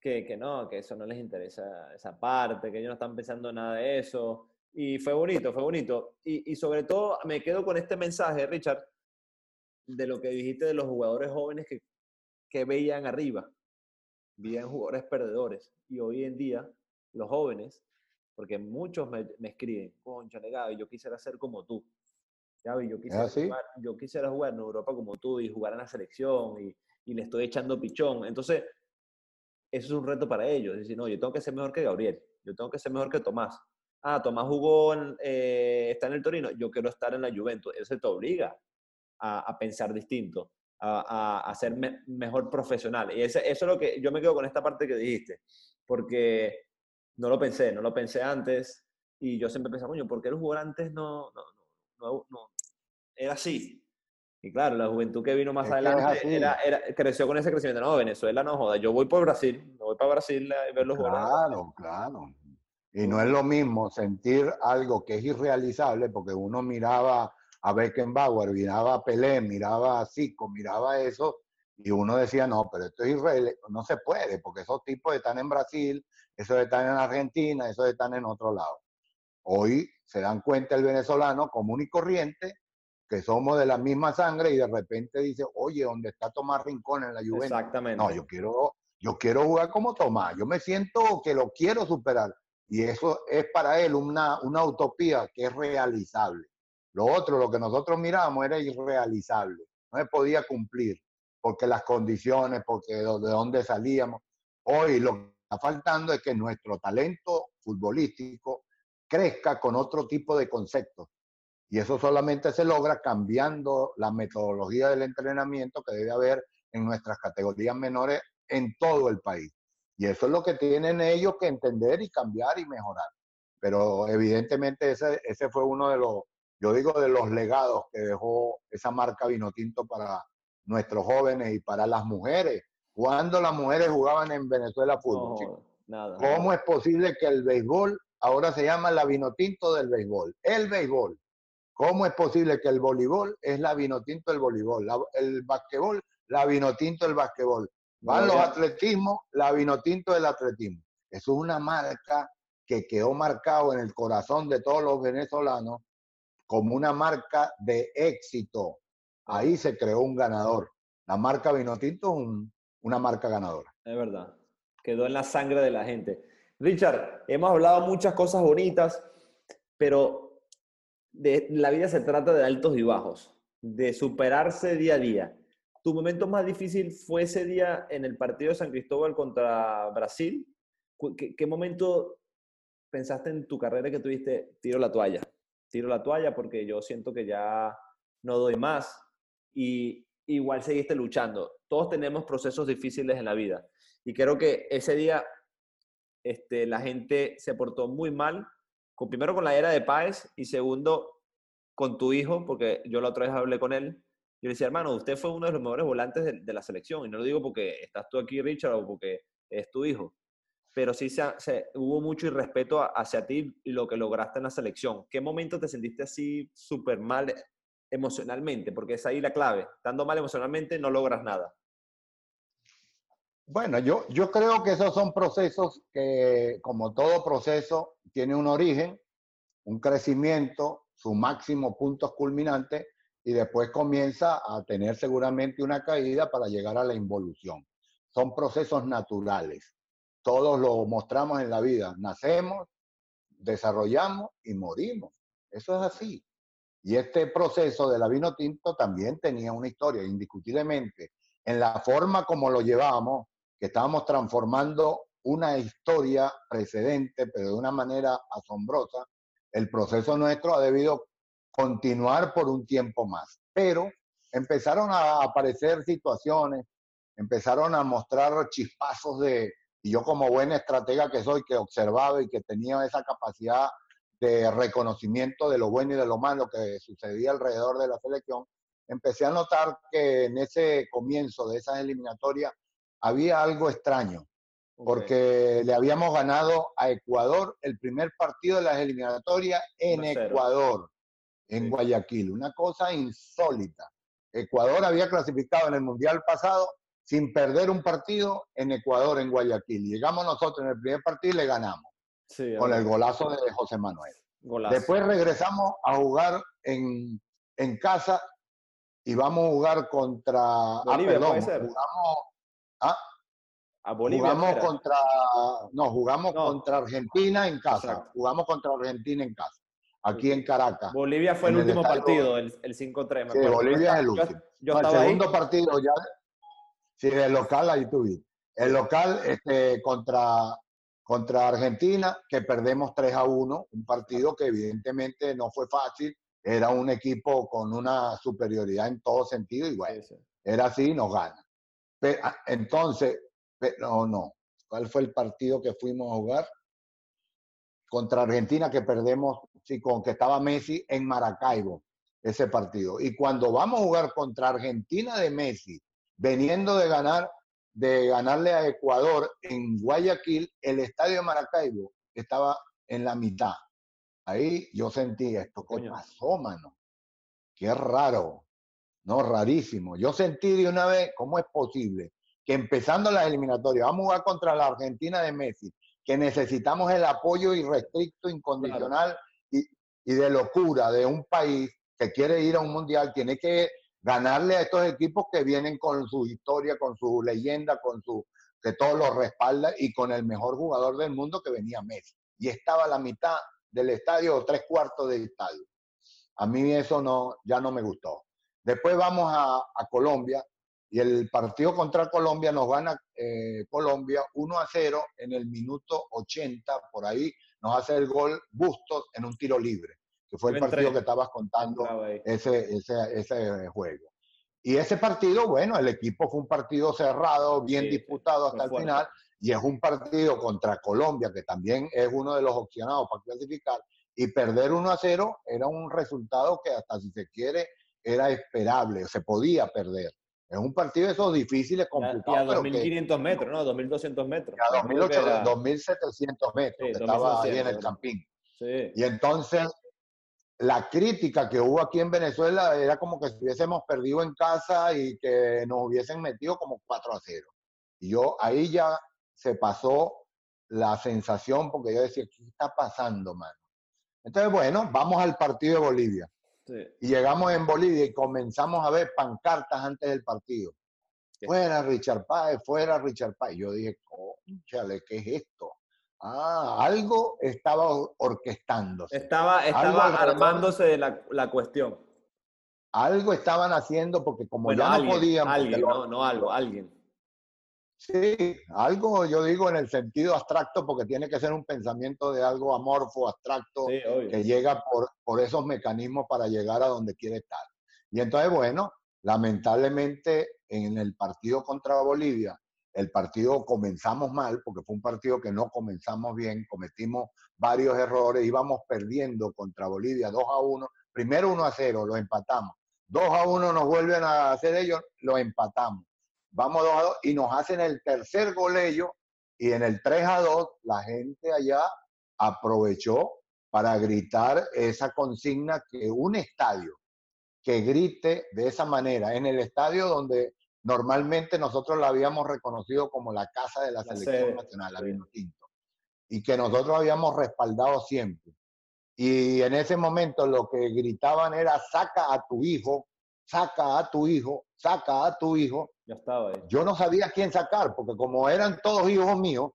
que, que no, que eso no les interesa esa parte, que ellos no están pensando nada de eso. Y fue bonito, fue bonito. Y, y sobre todo me quedo con este mensaje, Richard, de lo que dijiste de los jugadores jóvenes que, que veían arriba, veían jugadores perdedores. Y hoy en día, los jóvenes, porque muchos me, me escriben, concha, Gaby, yo quisiera ser como tú. Gaby, yo quisiera, jugar, yo quisiera jugar en Europa como tú y jugar en la selección y, y le estoy echando pichón. Entonces, eso es un reto para ellos. Es decir, no, yo tengo que ser mejor que Gabriel, yo tengo que ser mejor que Tomás. Ah, Tomás jugó, eh, está en el Torino, yo quiero estar en la Juventus. Eso te obliga a, pensar distinto, a, a, ser mejor profesional. Y eso es lo que yo me quedo con esta parte que dijiste, porque no lo pensé, no lo pensé antes y yo siempre pensaba, coño, ¿por qué el jugador antes no, no, no, no, era así? Y claro, la juventud que vino más adelante era, era, creció con ese crecimiento. No, Venezuela no joda, yo voy por Brasil, me voy para Brasil a ver los jugadores. Claro, claro. Y no es lo mismo sentir algo que es irrealizable, porque uno miraba a Beckenbauer, miraba a Pelé, miraba a Zico, miraba eso, y uno decía, no, pero esto es Israel, no se puede, porque esos tipos están en Brasil, esos están en Argentina, esos están en otro lado. Hoy se dan cuenta el venezolano común y corriente que somos de la misma sangre y de repente dice, oye, ¿dónde está Tomás Rincón en la Juventus? Exactamente. No, yo quiero, yo quiero jugar como Tomás, yo me siento que lo quiero superar. Y eso es para él una, una utopía que es realizable. Lo otro, lo que nosotros miramos era irrealizable, no se podía cumplir, porque las condiciones, porque de dónde salíamos. Hoy lo que está faltando es que nuestro talento futbolístico crezca con otro tipo de conceptos. Y eso solamente se logra cambiando la metodología del entrenamiento que debe haber en nuestras categorías menores en todo el país. Y eso es lo que tienen ellos que entender y cambiar y mejorar. Pero evidentemente ese, ese fue uno de los, yo digo, de los legados que dejó esa marca Vinotinto para nuestros jóvenes y para las mujeres. Cuando las mujeres jugaban en Venezuela fútbol, ¿Cómo es posible que el béisbol ahora se llama la Vinotinto del béisbol? El béisbol. ¿Cómo es posible que el voleibol es la Vinotinto del voleibol? el basquetbol, la Vinotinto del basquetbol. Van los atletismos, la Vinotinto del atletismo. Eso es una marca que quedó marcado en el corazón de todos los venezolanos como una marca de éxito. Ahí se creó un ganador. La marca Vinotinto es una marca ganadora. Es verdad. Quedó en la sangre de la gente. Richard, hemos hablado muchas cosas bonitas, pero de, la vida se trata de altos y bajos, de superarse día a día. ¿Tu momento más difícil fue ese día en el partido de San Cristóbal contra Brasil? ¿Qué, momento pensaste en tu carrera que tuviste, tiro la toalla? Tiro la toalla porque yo siento que ya no doy más y igual seguiste luchando. Todos tenemos procesos difíciles en la vida y creo que ese día este, la gente se portó muy mal, primero con la era de Páez y segundo con tu hijo, porque yo la otra vez hablé con él yo le decía, hermano, usted fue uno de los mejores volantes de, la selección. Y no lo digo porque estás tú aquí, Richard, o porque es tu hijo. Pero sí se, hubo mucho irrespeto hacia ti y lo que lograste en la selección. ¿Qué momento te sentiste así súper mal emocionalmente? Porque es ahí la clave. Estando mal emocionalmente no logras nada. Bueno, yo, yo creo que esos son procesos que, como todo proceso, tiene un origen, un crecimiento, su máximo punto culminante y después comienza a tener seguramente una caída para llegar a la involución. Son procesos naturales. Todos lo mostramos en la vida. Nacemos, desarrollamos y morimos. Eso es así. Y este proceso de la vino tinto también tenía una historia, indiscutiblemente. En la forma como lo llevamos, que estábamos transformando una historia precedente, pero de una manera asombrosa, el proceso nuestro ha debido continuar por un tiempo más. Pero empezaron a aparecer situaciones, empezaron a mostrar chispazos de, y yo como buena estratega que soy, que observaba y que tenía esa capacidad de reconocimiento de lo bueno y de lo malo que sucedía alrededor de la selección, empecé a notar que en ese comienzo de esas eliminatorias había algo extraño, porque le habíamos ganado a Ecuador el primer partido de las eliminatorias en Ecuador en Guayaquil, una cosa insólita. Ecuador había clasificado en el Mundial pasado sin perder un partido en Ecuador, en Guayaquil. Llegamos nosotros en el primer partido y le ganamos, con el golazo de José Manuel. Después regresamos a jugar en, casa y vamos a jugar contra... Ah, Bolivia, perdón, jugamos... ¿ah? A Bolivia. Jugamos contra... No, jugamos contra Argentina en casa. Jugamos contra Argentina en casa aquí en Caracas. Bolivia fue el último partido, el, 5-3. Sí, Bolivia es el último. Yo, el segundo partido ya. Sí, el local ahí tuviste. El local este, contra, contra Argentina, que perdemos 3 a 1, un partido que evidentemente no fue fácil. Era un equipo con una superioridad en todo sentido y bueno, era así, nos gana. Ah, entonces, no, no. ¿Cuál fue el partido que fuimos a jugar? Contra Argentina que perdemos sí, con que estaba Messi en Maracaibo, ese partido. Y cuando vamos a jugar contra Argentina de Messi, veniendo de ganar, de ganarle a Ecuador en Guayaquil, el estadio de Maracaibo estaba en la mitad. Ahí yo sentí esto, ¿qué pasó, mano? Qué raro, no, rarísimo. Yo sentí de una vez, ¿cómo es posible? Que empezando las eliminatorias, vamos a jugar contra la Argentina de Messi, que necesitamos el apoyo irrestricto, incondicional y de locura de un país que quiere ir a un mundial, tiene que ganarle a estos equipos que vienen con su historia, con su leyenda, con su que todo lo respalda y con el mejor jugador del mundo que venía Messi. Y estaba a la mitad del estadio o tres cuartos del estadio. a mí eso no, ya no me gustó. Después vamos a, Colombia y el partido contra Colombia nos gana eh, Colombia 1 a 0 en el minuto 80, por ahí nos hace el gol Bustos en un tiro libre, que fue el partido que estabas contando, ese, ese, ese juego. Y ese partido, bueno, el equipo fue un partido cerrado, bien disputado hasta el final, y es un partido contra Colombia, que también es uno de los opcionados para clasificar, y perder 1 a 0 era un resultado que hasta si se quiere era esperable, se podía perder. Es un partido de esos difíciles, complicados. Y a 2.500 metros, ¿no? 2.200 metros. A 2.700 metros, que estaba ahí en el campín. Sí. Y entonces, la crítica que hubo aquí en Venezuela era como que si hubiésemos perdido en casa y que nos hubiesen metido como 4 a 0. Y yo ahí ya se pasó la sensación porque yo decía, ¿qué está pasando, mano? Entonces, bueno, vamos al partido de Bolivia. Y llegamos en Bolivia y comenzamos a ver pancartas antes del partido. Fuera Richard Páez, fuera Richard Páez. Yo dije, conchale, ¿qué es esto? Ah, algo estaba orquestándose. Estaba, estaba armándose de la, la, cuestión. Algo estaban haciendo porque como ya no podían... Alguien, no, no algo, alguien. Sí, algo yo digo en el sentido abstracto porque tiene que ser un pensamiento de algo amorfo, abstracto, que llega por, por esos mecanismos para llegar a donde quiere estar. Y entonces, bueno, lamentablemente en el partido contra Bolivia, el partido comenzamos mal, porque fue un partido que no comenzamos bien, cometimos varios errores, íbamos perdiendo contra Bolivia 2 a 1, primero 1 a 0, lo empatamos, 2 a 1 nos vuelven a hacer ellos, lo empatamos. Vamos 2 a 2 y nos hacen el tercer golello y en el 3 a 2 la gente allá aprovechó para gritar esa consigna que un estadio que grite de esa manera, en el estadio donde normalmente nosotros la habíamos reconocido como la casa de la, selección nacional, la Vino Tinto, y que nosotros habíamos respaldado siempre. Y en ese momento lo que gritaban era saca a tu hijo, saca a tu hijo, saca a tu hijo, estaba Yo no sabía quién sacar, porque como eran todos hijos míos,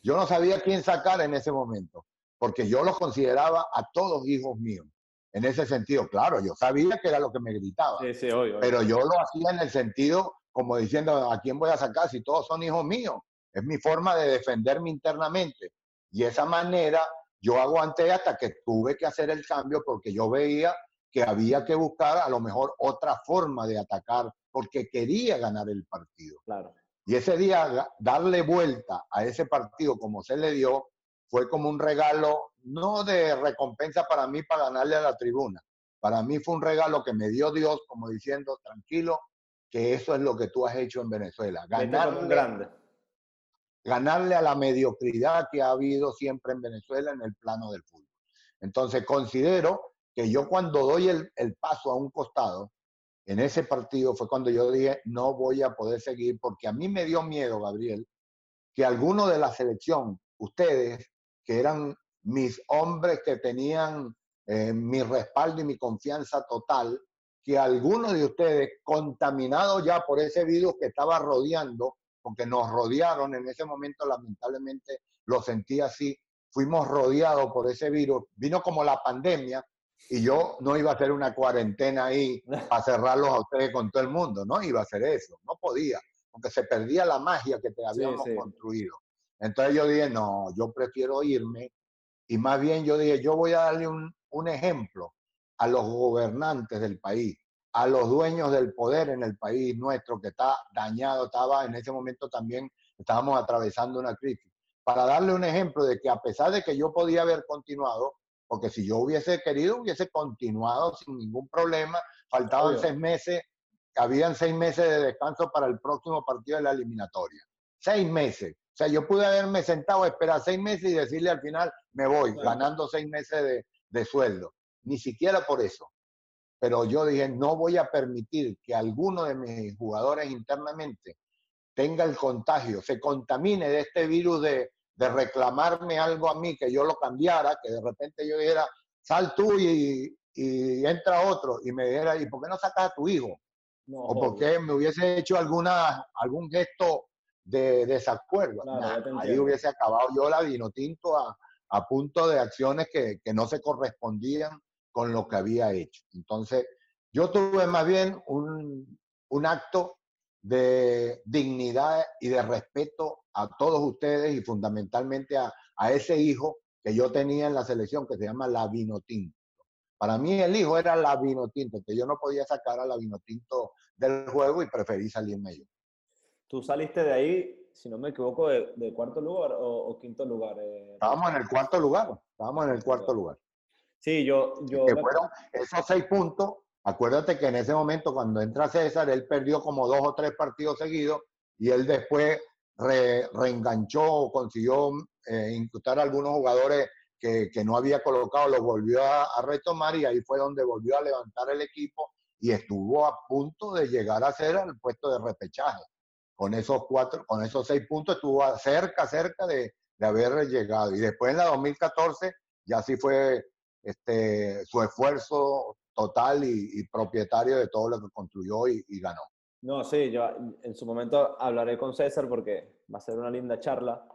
yo no sabía quién sacar en ese momento, porque yo los consideraba a todos hijos míos. En ese sentido, claro, yo sabía que era lo que me gritaba, pero yo lo hacía en el sentido como diciendo, ¿a quién voy a sacar si todos son hijos míos? Es mi forma de defenderme internamente. Y esa manera yo aguanté hasta que tuve que hacer el cambio porque yo veía que había que buscar a lo mejor otra forma de atacar porque quería ganar el partido. Claro. Y ese día darle vuelta a ese partido como se le dio fue como un regalo, no de recompensa para mí para ganarle a la tribuna. Para mí fue un regalo que me dio Dios como diciendo, tranquilo, que eso es lo que tú has hecho en Venezuela. Ganarle, grande. ganarle a la mediocridad que ha habido siempre en Venezuela en el plano del fútbol. Entonces considero que yo cuando doy el, el paso a un costado, en ese partido fue cuando yo dije, no voy a poder seguir, porque a mí me dio miedo, Gabriel, que alguno de la selección, ustedes, que eran mis hombres que tenían eh, mi respaldo y mi confianza total, que algunos de ustedes, contaminados ya por ese virus que estaba rodeando, porque nos rodearon en ese momento, lamentablemente lo sentí así, fuimos rodeados por ese virus, vino como la pandemia, y yo no iba a hacer una cuarentena ahí para cerrarlos a ustedes con todo el mundo, no iba a hacer eso, no podía, porque se perdía la magia que te habíamos construido. Entonces yo dije, no, yo prefiero irme y más bien yo dije, yo voy a darle un, un ejemplo a los gobernantes del país, a los dueños del poder en el país nuestro que está dañado, estaba en ese momento también, estábamos atravesando una crisis, para darle un ejemplo de que a pesar de que yo podía haber continuado, porque si yo hubiese querido, hubiese continuado sin ningún problema. Faltaban seis meses, habían seis meses de descanso para el próximo partido de la eliminatoria. Seis meses. O sea, yo pude haberme sentado a esperar seis meses y decirle al final, me voy, ganando seis meses de, de sueldo. Ni siquiera por eso. Pero yo dije, no voy a permitir que alguno de mis jugadores internamente tenga el contagio, se contamine de este virus de, de reclamarme algo a mí, que yo lo cambiara, que de repente yo dijera, sal tú y, entra otro, y me dijera, ¿y por qué no sacas a tu hijo? o por qué me hubiese hecho alguna, algún gesto de desacuerdo. ahí hubiese acabado yo la vino tinto a, punto de acciones que, que, no se correspondían con lo que había hecho. Entonces, yo tuve más bien un, un acto de dignidad y de respeto a todos ustedes y fundamentalmente a, a, ese hijo que yo tenía en la selección que se llama la Vinotinto. Para mí el hijo era la Vinotinto, que yo no podía sacar a la Vinotinto del juego y preferí salirme yo. Tú saliste de ahí, si no me equivoco, de, cuarto lugar o, quinto lugar. Eh, estábamos en el cuarto lugar, estábamos en el cuarto lugar. Sí, yo... yo que fueron esos seis puntos Acuérdate que en ese momento, cuando entra César, él perdió como dos o tres partidos seguidos y él después reenganchó, consiguió eh, incrustar a algunos jugadores que, no había colocado, los volvió a, retomar y ahí fue donde volvió a levantar el equipo y estuvo a punto de llegar a ser al puesto de repechaje. Con esos cuatro, con esos seis puntos estuvo cerca, cerca de, de haber llegado. Y después en la 2014 ya sí fue este, su esfuerzo total y, propietario de todo lo que construyó y, ganó. No, sí, yo en su momento hablaré con César porque va a ser una linda charla.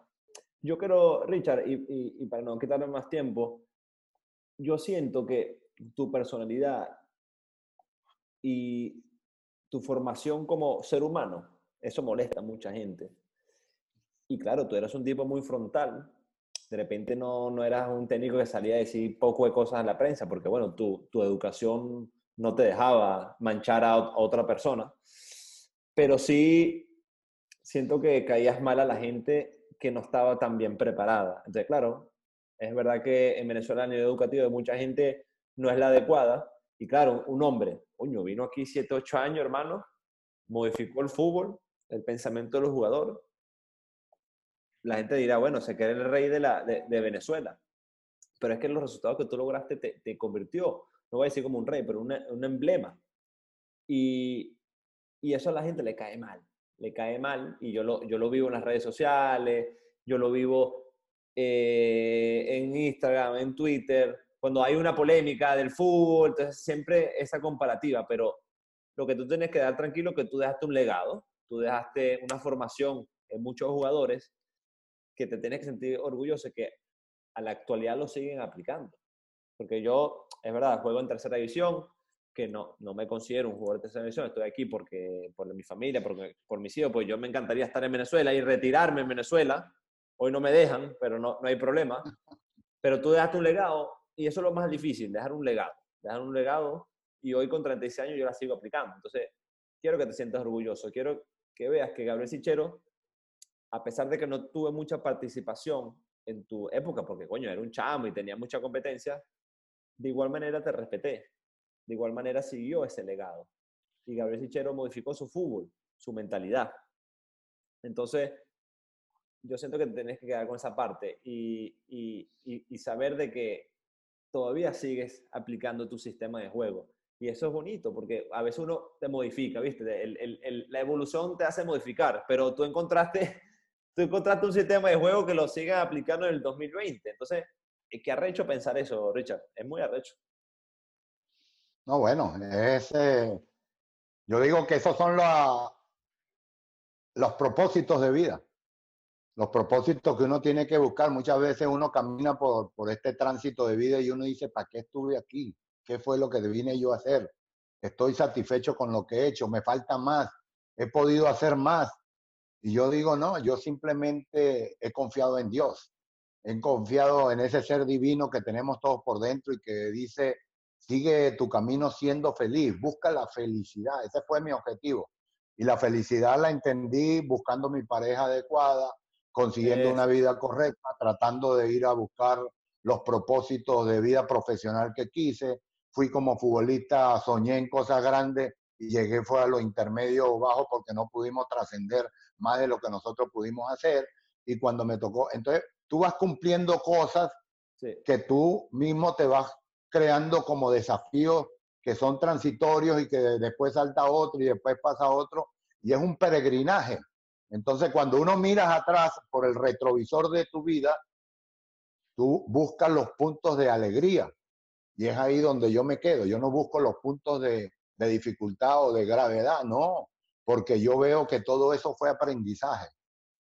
Yo quiero, Richard, y, para no quitarme más tiempo, yo siento que tu personalidad y tu formación como ser humano, eso molesta a mucha gente. Y claro, tú eras un tipo muy frontal, de repente no, no eras un técnico que salía a decir poco de cosas a la prensa, porque bueno, tu, tu educación no te dejaba manchar a, otra persona, pero sí siento que caías mal a la gente que no estaba tan bien preparada. Entonces, claro, es verdad que en Venezuela el nivel educativo de mucha gente no es la adecuada, y claro, un hombre, coño, vino aquí 7, 8 años, hermano, modificó el fútbol, el pensamiento de los jugadores, la gente dirá, bueno, se cree el rey de, la, de, Venezuela. Pero es que los resultados que tú lograste te, te convirtió, no voy a decir como un rey, pero un emblema. Y, y, eso a la gente le cae mal, le cae mal. Y yo lo, yo lo vivo en las redes sociales, yo lo vivo eh, en Instagram, en Twitter, cuando hay una polémica del fútbol, entonces siempre esa comparativa, pero lo que tú tienes que dar tranquilo es que tú dejaste un legado, tú dejaste una formación en muchos jugadores que te tienes que sentir orgulloso que a la actualidad lo siguen aplicando. Porque yo, es verdad, juego en tercera división, que no, no me considero un jugador de tercera división, estoy aquí porque, por mi familia, porque, por mis hijos, pues yo me encantaría estar en Venezuela y retirarme en Venezuela. Hoy no me dejan, pero no, no hay problema. Pero tú dejaste un legado y eso es lo más difícil, dejar un legado. Dejar un legado y hoy con 36 años yo la sigo aplicando. Entonces, quiero que te sientas orgulloso, quiero que veas que Gabriel Sichero a pesar de que no tuve mucha participación en tu época, porque coño, era un chamo y tenía mucha competencia, de igual manera te respeté. De igual manera siguió ese legado. Y Gabriel Sichero modificó su fútbol, su mentalidad. Entonces, yo siento que tenés que quedar con esa parte y, saber de que todavía sigues aplicando tu sistema de juego. Y eso es bonito, porque a veces uno te modifica, ¿viste? La evolución te hace modificar, pero tú encontraste tú encontraste un sistema de juego que lo siga aplicando en el 2020. Entonces, ¿qué arrecho pensar eso, Richard? Es muy arrecho. No, bueno, es, eh, yo digo que esos son los, los propósitos de vida. Los propósitos que uno tiene que buscar. Muchas veces uno camina por, por este tránsito de vida y uno dice, ¿para qué estuve aquí? ¿Qué fue lo que vine yo a hacer? Estoy satisfecho con lo que he hecho, me falta más, he podido hacer más, y yo digo, no, yo simplemente he confiado en Dios, he confiado en ese ser divino que tenemos todos por dentro y que dice, sigue tu camino siendo feliz, busca la felicidad, ese fue mi objetivo. Y la felicidad la entendí buscando mi pareja adecuada, consiguiendo una vida correcta, tratando de ir a buscar los propósitos de vida profesional que quise. Fui como futbolista, soñé en cosas grandes y llegué fue a lo intermedio o bajo porque no pudimos trascender más de lo que nosotros pudimos hacer. Y cuando me tocó, entonces tú vas cumpliendo cosas que tú mismo te vas creando como desafíos que son transitorios y que después salta otro y después pasa otro. Y es un peregrinaje. Entonces cuando uno miras atrás por el retrovisor de tu vida, tú buscas los puntos de alegría. Y es ahí donde yo me quedo. Yo no busco los puntos de, de dificultad o de gravedad, no, porque yo veo que todo eso fue aprendizaje.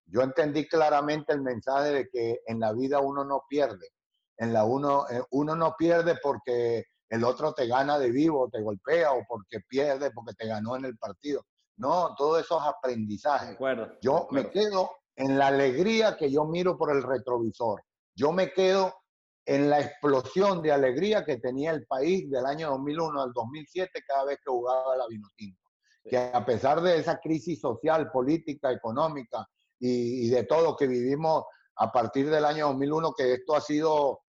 Yo entendí claramente el mensaje de que en la vida uno no pierde, en la uno, eh, uno no pierde porque el otro te gana de vivo, te golpea o porque pierde, porque te ganó en el partido. No, todo eso es aprendizaje. yo me quedo en la alegría que yo miro por el retrovisor. Yo me quedo en la explosión de alegría que tenía el país del año 2001 al 2007 cada vez que jugaba la Vinotinto. Que a pesar de esa crisis social, política, económica y, y de todo que vivimos a partir del año 2001, que esto ha sido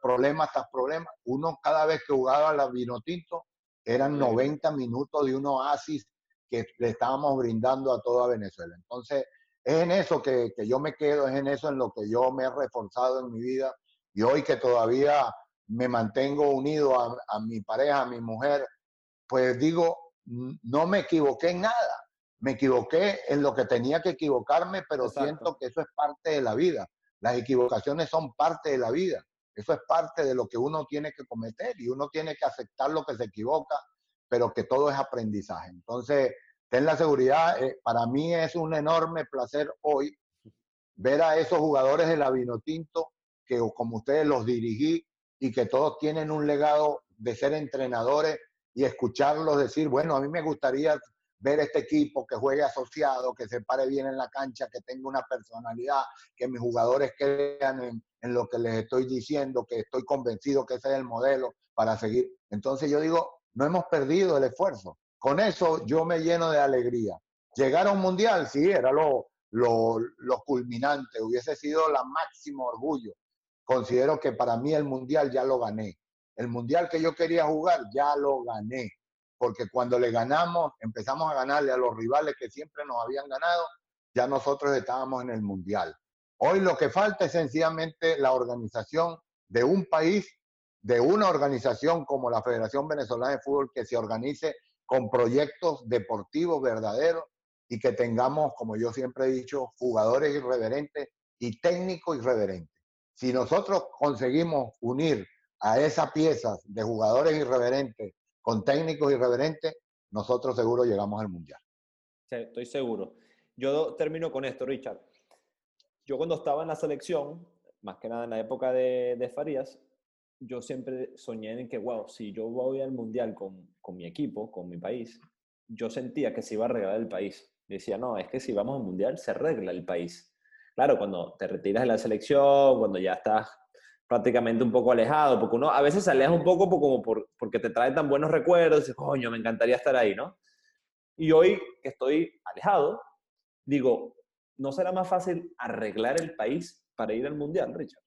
problema tras problema, uno cada vez que jugaba la Vinotinto eran 90 minutos de un oasis que le estábamos brindando a toda Venezuela. Entonces, es en eso que, que, yo me quedo, es en eso en lo que yo me he reforzado en mi vida y hoy que todavía me mantengo unido a, a mi pareja, a mi mujer, pues digo, no me equivoqué en nada. Me equivoqué en lo que tenía que equivocarme, pero siento que eso es parte de la vida. Las equivocaciones son parte de la vida. Eso es parte de lo que uno tiene que cometer y uno tiene que aceptar lo que se equivoca, pero que todo es aprendizaje. Entonces, ten la seguridad, eh, para mí es un enorme placer hoy ver a esos jugadores de la Vinotinto que como ustedes los dirigí y que todos tienen un legado de ser entrenadores y escucharlos decir, bueno, a mí me gustaría ver este equipo que juegue asociado, que se pare bien en la cancha, que tenga una personalidad, que mis jugadores crean en, en lo que les estoy diciendo, que estoy convencido que ese es el modelo para seguir. Entonces yo digo, no hemos perdido el esfuerzo. Con eso yo me lleno de alegría. Llegar a un mundial, sí, era lo, lo, lo culminante, hubiese sido la máximo orgullo. Considero que para mí el mundial ya lo gané. El mundial que yo quería jugar ya lo gané. Porque cuando le ganamos, empezamos a ganarle a los rivales que siempre nos habían ganado, ya nosotros estábamos en el mundial. Hoy lo que falta es sencillamente la organización de un país, de una organización como la Federación Venezolana de Fútbol que se organice con proyectos deportivos verdaderos y que tengamos, como yo siempre he dicho, jugadores irreverentes y técnicos irreverentes. Si nosotros conseguimos unir a esas piezas de jugadores irreverentes con técnicos irreverentes, nosotros seguro llegamos al Mundial. Sí, estoy seguro. Yo termino con esto, Richard yo cuando estaba en la selección, más que nada en la época de, Farías, yo siempre soñé en que, wow, si yo voy al mundial con, con, mi equipo, con mi país, yo sentía que se iba a arreglar el país. Decía, no, es que si vamos al mundial se arregla el país. Claro, cuando te retiras de la selección, cuando ya estás prácticamente un poco alejado, porque uno a veces se aleja un poco como por, porque te trae tan buenos recuerdos, y dices, coño, me encantaría estar ahí, ¿no? Y hoy que estoy alejado, digo, ¿no será más fácil arreglar el país para ir al Mundial, Richard?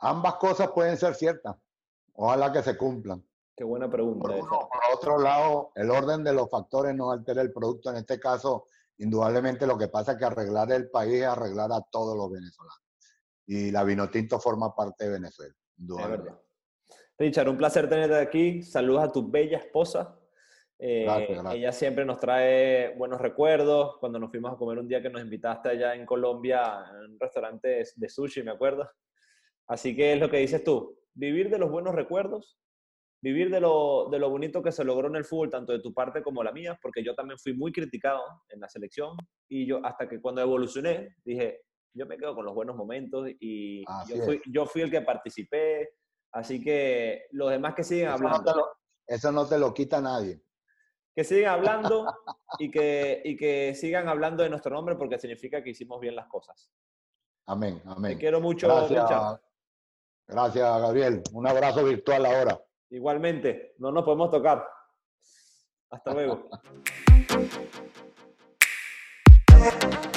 Ambas cosas pueden ser ciertas. Ojalá que se cumplan. Qué buena pregunta. Por, por otro lado, el orden de los factores no altera el producto. En este caso, indudablemente lo que pasa es que arreglar el país es arreglar a todos los venezolanos. Y la Vinotinto forma parte de Venezuela. Indudablemente. Richard, un placer tenerte aquí. Saludos a tu bella esposa. Eh, ella siempre nos trae buenos recuerdos. Cuando nos fuimos a comer un día que nos invitaste allá en Colombia, en un restaurante de sushi, me acuerdo. Así que es lo que dices tú, vivir de los buenos recuerdos, vivir de lo, de lo bonito que se logró en el fútbol, tanto de tu parte como la mía, porque yo también fui muy criticado en la selección y yo hasta que cuando evolucioné dije, yo me quedo con los buenos momentos y yo fui, yo fui, el que participé, así que los demás que siguen hablando. eso no te lo quita nadie que sigan hablando y que, y que sigan hablando de nuestro nombre porque significa que hicimos bien las cosas. Amén, amén. Te quiero mucho, Gracias, Gracias, Gabriel. Un abrazo virtual ahora. Igualmente, no nos podemos tocar. Hasta luego.